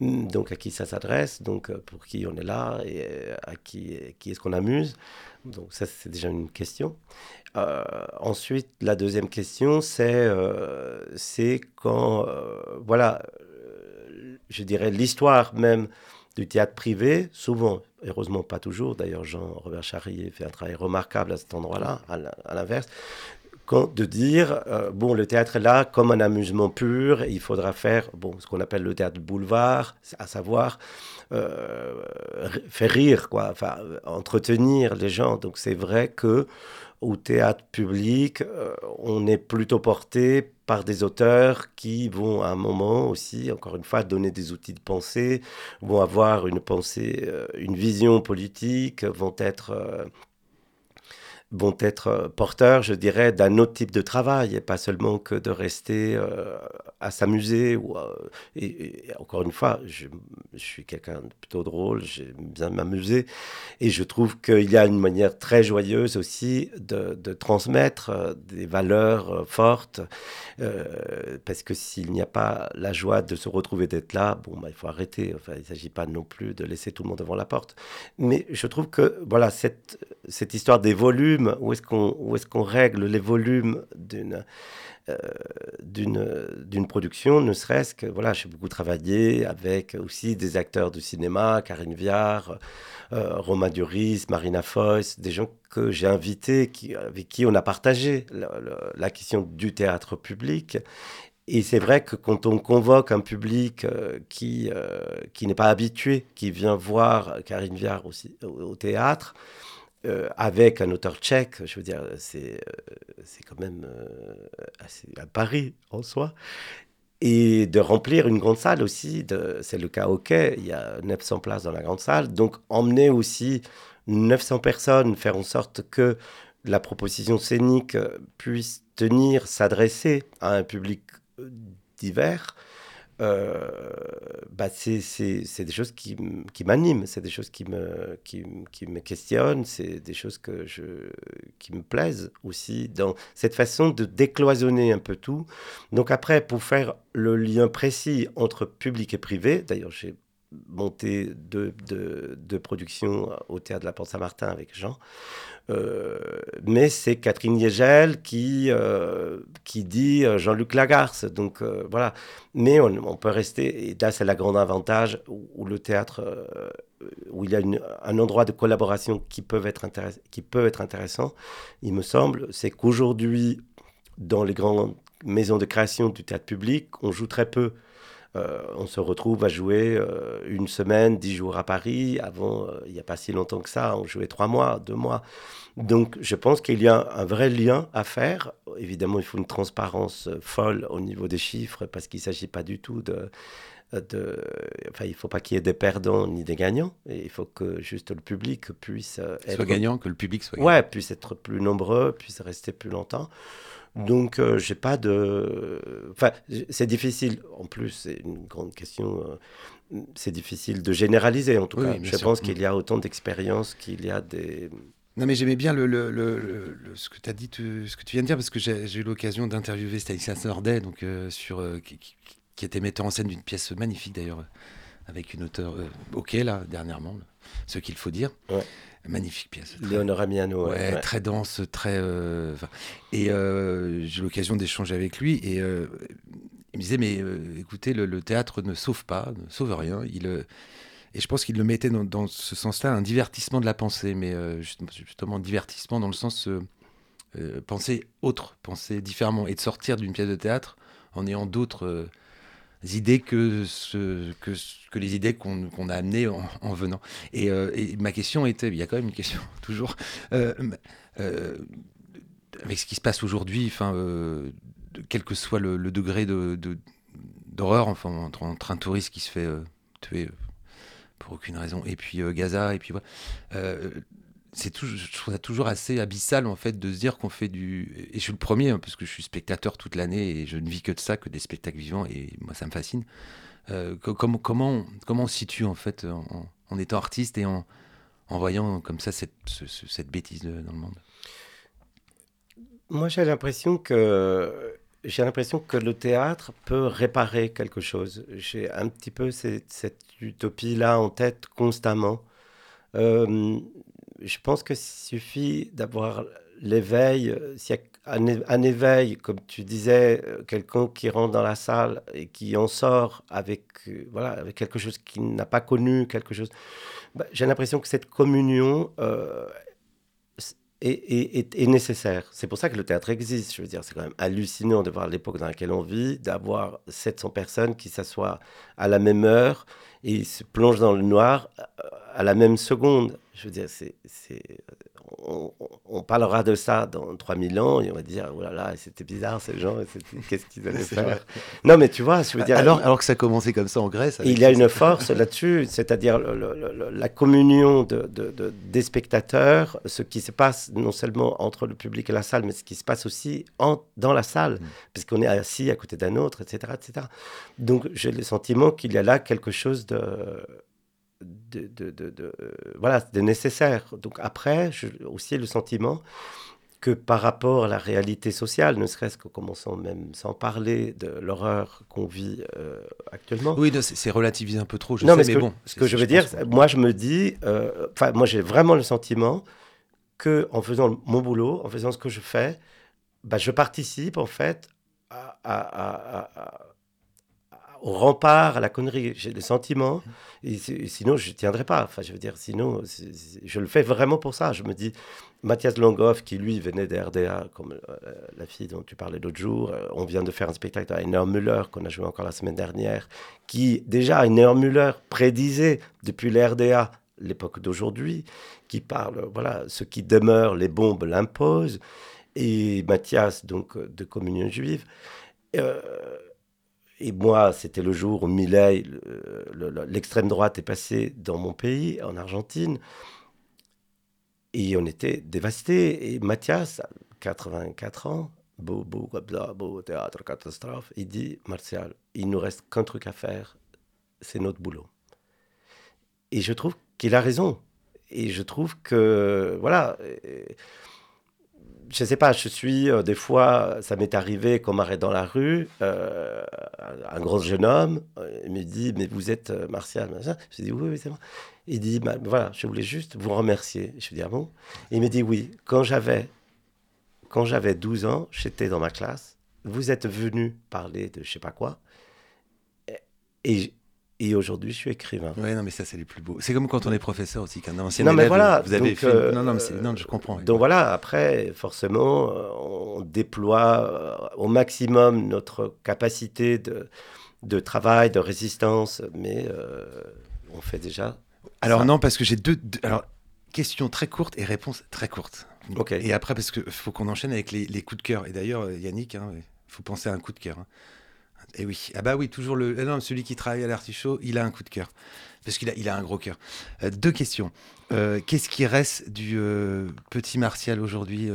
donc à qui ça s'adresse, donc pour qui on est là et à qui, qui est-ce qu'on amuse. Donc ça c'est déjà une question. Euh, ensuite, la deuxième question, c'est c'est quand, voilà, je dirais l'histoire même du théâtre privé, souvent, heureusement pas toujours, d'ailleurs Jean-Robert Charrier fait un travail remarquable à cet endroit-là, à l'inverse, de dire, euh, bon, le théâtre est là comme un amusement pur, il faudra faire bon, ce qu'on appelle le théâtre boulevard, à savoir euh, faire rire, quoi, enfin, entretenir les gens. Donc c'est vrai que au théâtre public, euh, on est plutôt porté par des auteurs qui vont à un moment aussi, encore une fois, donner des outils de pensée, vont avoir une pensée, une vision politique, vont être vont être euh, porteurs, je dirais, d'un autre type de travail et pas seulement que de rester euh, à s'amuser. Ou, et, encore une fois, je, suis quelqu'un de plutôt drôle, j'aime bien m'amuser et je trouve qu'il y a une manière très joyeuse aussi de, transmettre euh, des valeurs fortes parce que s'il n'y a pas la joie de se retrouver d'être là, bon, bah, il faut arrêter. Enfin, il ne s'agit pas non plus de laisser tout le monde devant la porte. Mais je trouve que voilà cette histoire des volumes où est-ce qu'on règle les volumes d'une euh, d'une production, ne serait-ce que, voilà, j'ai beaucoup travaillé avec aussi des acteurs de cinéma, Karine Viard, euh, Romain Duris, Marina Foïs, des gens que j'ai invités, avec qui on a partagé la, question du théâtre public. Et c'est vrai que quand on convoque un public qui, euh, qui n'est pas habitué, qui vient voir Karine Viard aussi au théâtre, euh, avec un auteur tchèque, je veux dire, c'est euh, quand même euh, assez à Paris en soi. Et de remplir une grande salle aussi, c'est le cas au quai, il y a 900 places dans la grande salle. Donc emmener aussi 900 personnes, faire en sorte que la proposition scénique puisse tenir, s'adresser à un public divers, bah c'est des choses qui, qui m'animent, c'est des choses qui me, qui, qui me questionnent, c'est des choses que je, qui me plaisent aussi dans cette façon de décloisonner un peu tout. Donc après, pour faire le lien précis entre public et privé, d'ailleurs j'ai monté deux, deux, deux, productions au Théâtre de la Porte Saint-Martin avec Jean, euh, mais c'est Catherine Yegel qui, euh, qui dit euh, Jean-Luc Lagarce. Donc voilà. Mais on, peut rester, et là c'est la grande avantage où, le théâtre, où il y a un endroit de collaboration qui, être qui peut être intéressant, il me semble, c'est qu'aujourd'hui, dans les grandes maisons de création du théâtre public, on joue très peu. On se retrouve à jouer une semaine, dix jours à Paris. Avant, il n'y a pas si longtemps que ça, on jouait trois mois, deux mois. Donc je pense qu'il y a un vrai lien à faire. Évidemment, il faut une transparence folle au niveau des chiffres parce qu'il ne s'agit pas du tout de... de enfin, il ne faut pas qu'il y ait des perdants ni des gagnants. Et il faut que juste le public puisse être... Soit gagnant, que le public soit gagnant. Ouais, puisse être plus nombreux, puisse rester plus longtemps. Donc, euh, j'ai pas de. Enfin, c'est difficile. En plus, c'est une grande question. Euh, c'est difficile de généraliser, en tout cas. Je pense qu'il y a autant d'expériences qu'il y a des, non, mais j'aimais bien le, le, le, ce, que as dit, ce que tu viens de dire, parce que j'ai eu l'occasion d'interviewer Stanislas Nordet, donc, euh, sur, euh, qui, était metteur en scène d'une pièce magnifique d'ailleurs, avec une auteure OK, là, dernièrement, ce qu'il faut dire. Magnifique pièce. Léonora Miano. Ouais, très dense, très. et j'ai eu l'occasion d'échanger avec lui, et il me disait Mais écoutez, le, théâtre ne sauve pas, ne sauve rien. Il et je pense qu'il le mettait dans, ce sens-là, un divertissement de la pensée, mais euh, justement divertissement dans le sens euh, euh, penser autre, penser différemment, et de sortir d'une pièce de théâtre en ayant d'autres idées que, que, les idées qu'on a amenées en, venant. Et, ma question était, il y a quand même une question toujours, avec ce qui se passe aujourd'hui, enfin, quel que soit le, degré d'horreur, de, d'horreur enfin, entre, entre, un touriste qui se fait tuer pour aucune raison. Et puis euh, Gaza, et puis voilà. Euh, c'est toujours, je trouve ça toujours assez abyssal en fait de se dire qu'on fait du. Et je suis le premier hein, parce que je suis spectateur toute l'année et je ne vis que de ça, que des spectacles vivants et moi ça me fascine. Euh, comment, comment, comment on situe en fait en, étant artiste et en, en voyant comme ça cette, cette bêtise dans le monde? Moi j'ai l'impression que j'ai l'impression que le théâtre peut réparer quelque chose. J'ai un petit peu cette, cette utopie-là en tête constamment. Euh, je pense qu'il suffit d'avoir l'éveil. euh, S'il y a un, éveil, comme tu disais, euh, quelqu'un qui rentre dans la salle et qui en sort avec, euh, voilà, avec quelque chose qu'il n'a pas connu, quelque chose. Bah, j'ai l'impression que cette communion est, est- nécessaire. C'est pour ça que le théâtre existe. Je veux dire, c'est quand même hallucinant de voir l'époque dans laquelle on vit, d'avoir 700 personnes qui s'assoient à la même heure et se plongent dans le noir euh, à la même seconde. Je veux dire, c'est, on, parlera de ça dans 3000 ans et on va dire, oh là là, c'était bizarre ces gens, qu'est-ce qu'ils allaient vrai. faire? Non, mais tu vois, je veux dire, alors, alors que ça commençait comme ça en Grèce. il y a une force là-dessus, c'est-à-dire la communion de, de- de- des spectateurs, ce qui se passe non seulement entre le public et la salle, mais ce qui se passe aussi en, dans la salle, puisqu'on est assis à côté d'un autre, etc., etc. Donc j'ai le sentiment qu'il y a là quelque chose de, de, de- de- de- euh, voilà, de nécessaire. Donc après, j'ai aussi le sentiment que par rapport à la réalité sociale, ne serait-ce qu'en commençant même sans parler de l'horreur qu'on vit euh, actuellement, Oui, c'est relativisé un peu trop, je non, sais, mais que, bon. ce que je veux dire, moi, je me dis, euh, enfin, moi, j'ai vraiment le sentiment que en faisant mon boulot, en faisant ce que je fais, bah, je participe en fait à- à- à- à- à- au rempart, à la connerie. J'ai le sentiment, et, si- et sinon, je ne tiendrai pas. Enfin, je veux dire, sinon, je le fais vraiment pour ça. Je me dis, Mathias Longoff, qui lui venait des RDA, comme euh, la fille dont tu parlais l'autre jour, euh, on vient de faire un spectacle à Ener Müller, qu'on a joué encore la semaine dernière, qui, déjà, Ener Müller prédisait depuis les RDA l'époque d'aujourd'hui, qui parle, voilà, ce qui demeure, les bombes l'imposent, et Mathias, donc, de communion juive. Euh, et moi, c'était le jour où Milei, le- le- le- l'extrême droite, est passée dans mon pays, en Argentine. Et on était dévastés. Et Mathias, 84 ans, beau, beau, beau théâtre, catastrophe, il dit Martial, il nous reste qu'un truc à faire, c'est notre boulot. Et je trouve qu'il a raison. Et je trouve que, voilà, je sais pas, je suis, euh, des fois, ça m'est arrivé qu'on m'arrête dans la rue, euh, un grand jeune homme, euh, il me dit, mais vous êtes Martial. Je dis, oui, oui, c'est moi. Il dit, bah, voilà, je voulais juste vous remercier. Je dis, ah bon? Il me dit, oui, quand j'avais, quand j'avais 12 ans, j'étais dans ma classe, vous êtes venu parler de je sais pas quoi, et aujourd'hui, je suis écrivain. Ouais, non, mais ça, c'est les plus beaux. C'est comme quand on est professeur aussi, qu'un ancien Non, mais voilà, vous avez donc, fait... euh, non, non, mais c'est- non, je comprends. Donc voilà, après, forcément, euh, on déploie euh, au maximum notre capacité de, de travail, de résistance, mais euh, on fait déjà. Alors ça. non, parce que j'ai deux, deux- Alors, question très courte et réponse très courte. Ok. Et après, parce qu'il faut qu'on enchaîne avec les, les coups de cœur. Et d'ailleurs, Yannick, il faut penser à un coup de cœur. hein. Et oui, ah bah oui, toujours le. ah Non, celui qui travaille à l'artichaut, il a un coup de cœur. Parce qu'il a, il a un gros cœur. Euh, deux questions. Euh, Qu'est-ce qui reste du euh, petit Martial aujourd'hui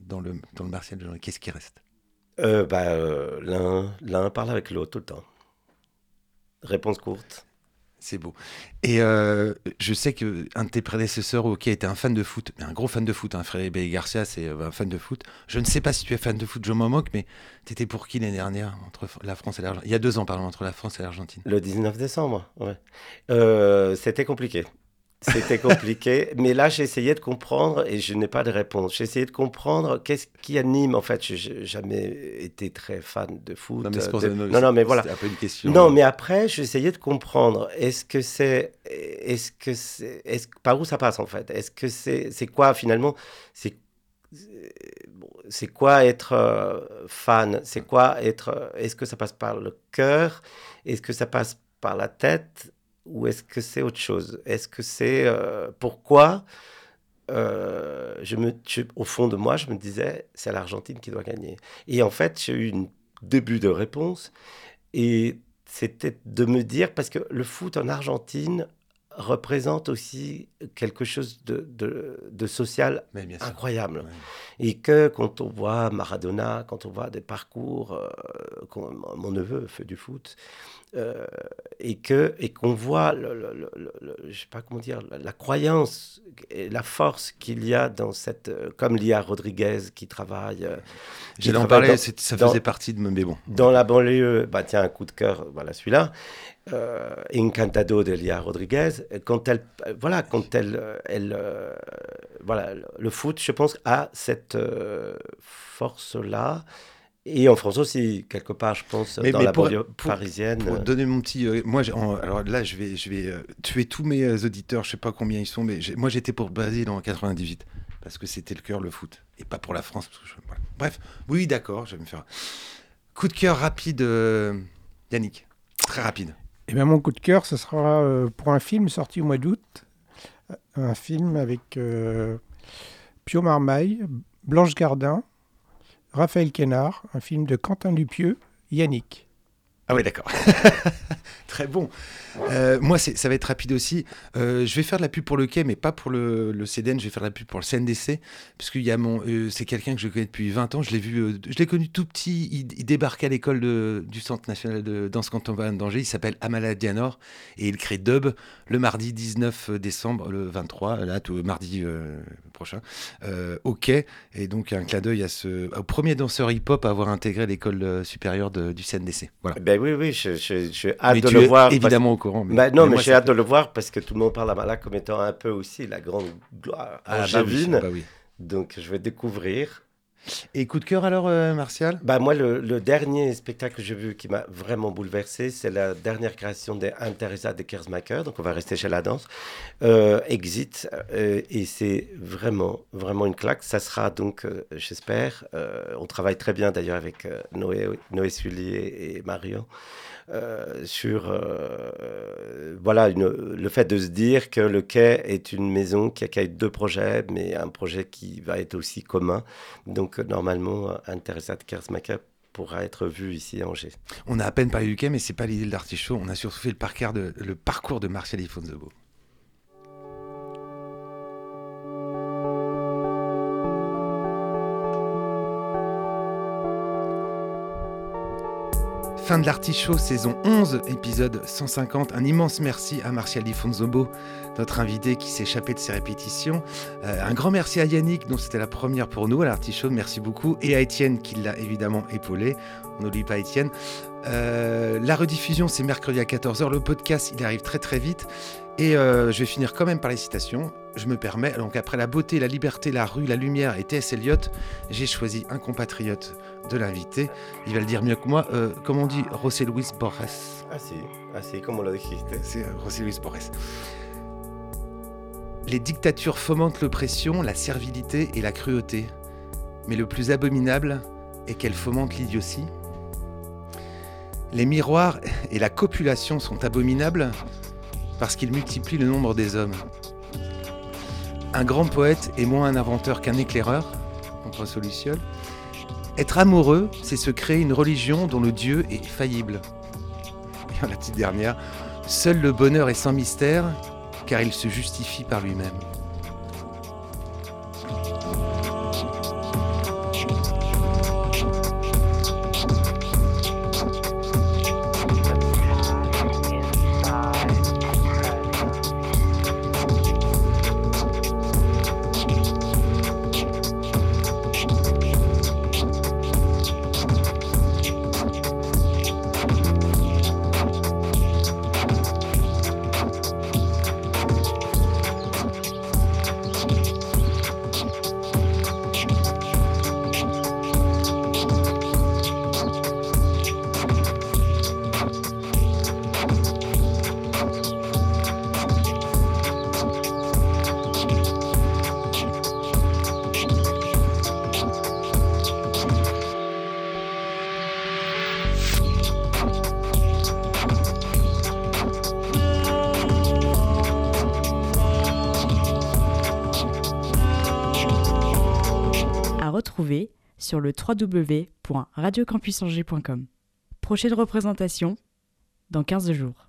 dans, le, dans le Martial d'aujourd'hui Qu'est-ce qui reste? Bah, l'un parle avec l'autre tout le temps. Réponse courte. C'est beau. Et euh, je sais que un de tes prédécesseurs, qui était un fan de foot, mais un gros fan de foot, hein, Frédéric Garcia, c'est euh, un fan de foot. Je ne sais pas si tu es fan de foot, je m'en moque, mais tu pour qui l'année dernière entre la France et l'Argentine Il y a deux ans, pardon, entre la France et l'Argentine? Le 19 décembre, ouais. Euh, c'était compliqué. C'était compliqué, mais là j'ai essayé de comprendre et je n'ai pas de réponse. J'ai essayé de comprendre qu'est-ce qui anime. En fait, je n'ai jamais été très fan de foot. Non, mais de- non, non, mais voilà. Une question. Non, mais après, j'ai essayé de comprendre. Est-ce que c'est, est-ce que c'est, est-ce par où ça passe en fait? Est-ce que c'est, c'est quoi finalement? C'est, c'est quoi être euh, fan? C'est quoi être euh, Est-ce que ça passe par le cœur? Est-ce que ça passe par la tête? Ou est-ce que c'est autre chose? Est-ce que c'est euh, pourquoi euh, je me, je- au fond de moi, je me disais, c'est l'Argentine qui doit gagner. Et en fait, j'ai eu un début de réponse. Et c'était de me dire, parce que le foot en Argentine représente aussi quelque chose de, de, de social Mais bien sûr. incroyable. Ouais. Et que quand on voit Maradona, quand on voit des parcours, euh, comme mon neveu fait du foot, euh, et que et qu'on voit, le, le- le- le- je sais pas comment dire, la, la croyance et la force qu'il y a dans cette, euh, comme Lia Rodriguez qui travaille. euh, J'allais en parler, dans- ça dans- faisait partie de bon. dans la banlieue, bah tiens, un coup de cœur, voilà celui-là. Encantado de Lia Rodriguez. Quand elle, voilà, quand elle, elle, voilà, le foot, je pense, a cette euh, force-là. Et en France aussi, quelque part, je pense, Mais- dans mais la pour- banlieue pour- parisienne. Pour donner mon petit. euh, moi, en- alors là, je vais, je vais euh, tuer tous mes euh, auditeurs. Je sais pas combien ils sont, mais moi, j'étais pour Basile en 98 parce que c'était le cœur, le foot, et pas pour la France. parce que je- voilà. Bref, oui, d'accord, je vais me faire. Coup de cœur rapide, euh, Yannick. Très rapide. Et bien, mon coup de cœur, ce sera euh, pour un film sorti au mois d'août. Un film avec euh, Pio Marmaille, Blanche Gardin, Raphaël Quénard, un film de Quentin Dupieux, Yannick. Ah oui, d'accord. Très bon. Euh, moi, ça va être rapide aussi. Euh, je vais faire de la pub pour le quai, mais pas pour le, le CDN. Je vais faire de la pub pour le CNDC, parce qu'il euh, c'est quelqu'un que je connais depuis 20 ans. Je l'ai vu, euh, je l'ai connu tout petit. Il, il débarquait à l'école du Centre national de danse contemporaine d'Angers. Il s'appelle Amala Dianor et il crée Dub le mardi 19 décembre, le 23, là, tout, mardi prochain, au quai. Et donc un clin d'œil au premier danseur hip-hop à avoir intégré l'école supérieure de- du CNDC. Voilà. Ben oui, oui, je- je- j'ai hâte Mais de tu le es voir. parce- évidemment au courant. Bah, non, mais, moi, j'ai hâte de le voir parce que tout le monde parle à Mala comme étant un peu aussi la grande gloire Ah, bah oui, bah oui. Donc, je vais découvrir. Et coup de cœur alors, euh, Martial? Bah, moi, le, dernier spectacle que j'ai vu qui m'a vraiment bouleversé, c'est la dernière création des Interesa de Kersmacher. Donc, on va rester chez la danse. Euh, Exit. euh, et c'est vraiment, vraiment une claque. Ça sera donc, j'espère, on travaille très bien d'ailleurs avec Noé, Noé Sully et, et Marion. Euh, sur euh, voilà le fait de se dire que le quai est une maison qui accueille deux projets, mais un projet qui va être aussi commun. Donc euh, normalement, Interesa de Kersmacher pourra être vu ici à Angers. On a à peine parlé du quai, mais c'est pas l'idée de l'artichaut. On a surtout fait le parcours de, le parcours de Martial Ifonzobo. Fin de l'artichaut, saison 11, épisode 150. Un immense merci à Martial Di Fonzobo, notre invité qui échappé de ses répétitions. Euh, un grand merci à Yannick, dont c'était la première pour nous à l'artichaut, merci beaucoup. Et à Étienne, qui l'a évidemment épaulé. On n'oublie pas Étienne. Euh, la rediffusion, c'est mercredi à 14h. Le podcast, il arrive très très vite. Et euh, je vais finir quand même par les citations. Je me permets. Donc après la beauté, la liberté, la rue, la lumière et T.S. Eliot, j'ai choisi un compatriote de l'invité. Il va le dire mieux que moi. Euh, comment on dit José Luis Borges Ah si, ah si, como lo dijiste. C'est euh, José Luis Borges. Les dictatures fomentent l'oppression, la servilité et la cruauté. Mais le plus abominable est qu'elles fomentent l'idiotie. Les miroirs et la copulation sont abominables parce qu'ils multiplient le nombre des hommes. Un grand poète est moins un inventeur qu'un éclaireur, contre Soluciol. Être amoureux, c'est se créer une religion dont le Dieu est faillible. Et la petite dernière, seul le bonheur est sans mystère, car il se justifie par lui-même. www.radiocampusangers.com. Prochaine représentation dans 15 jours.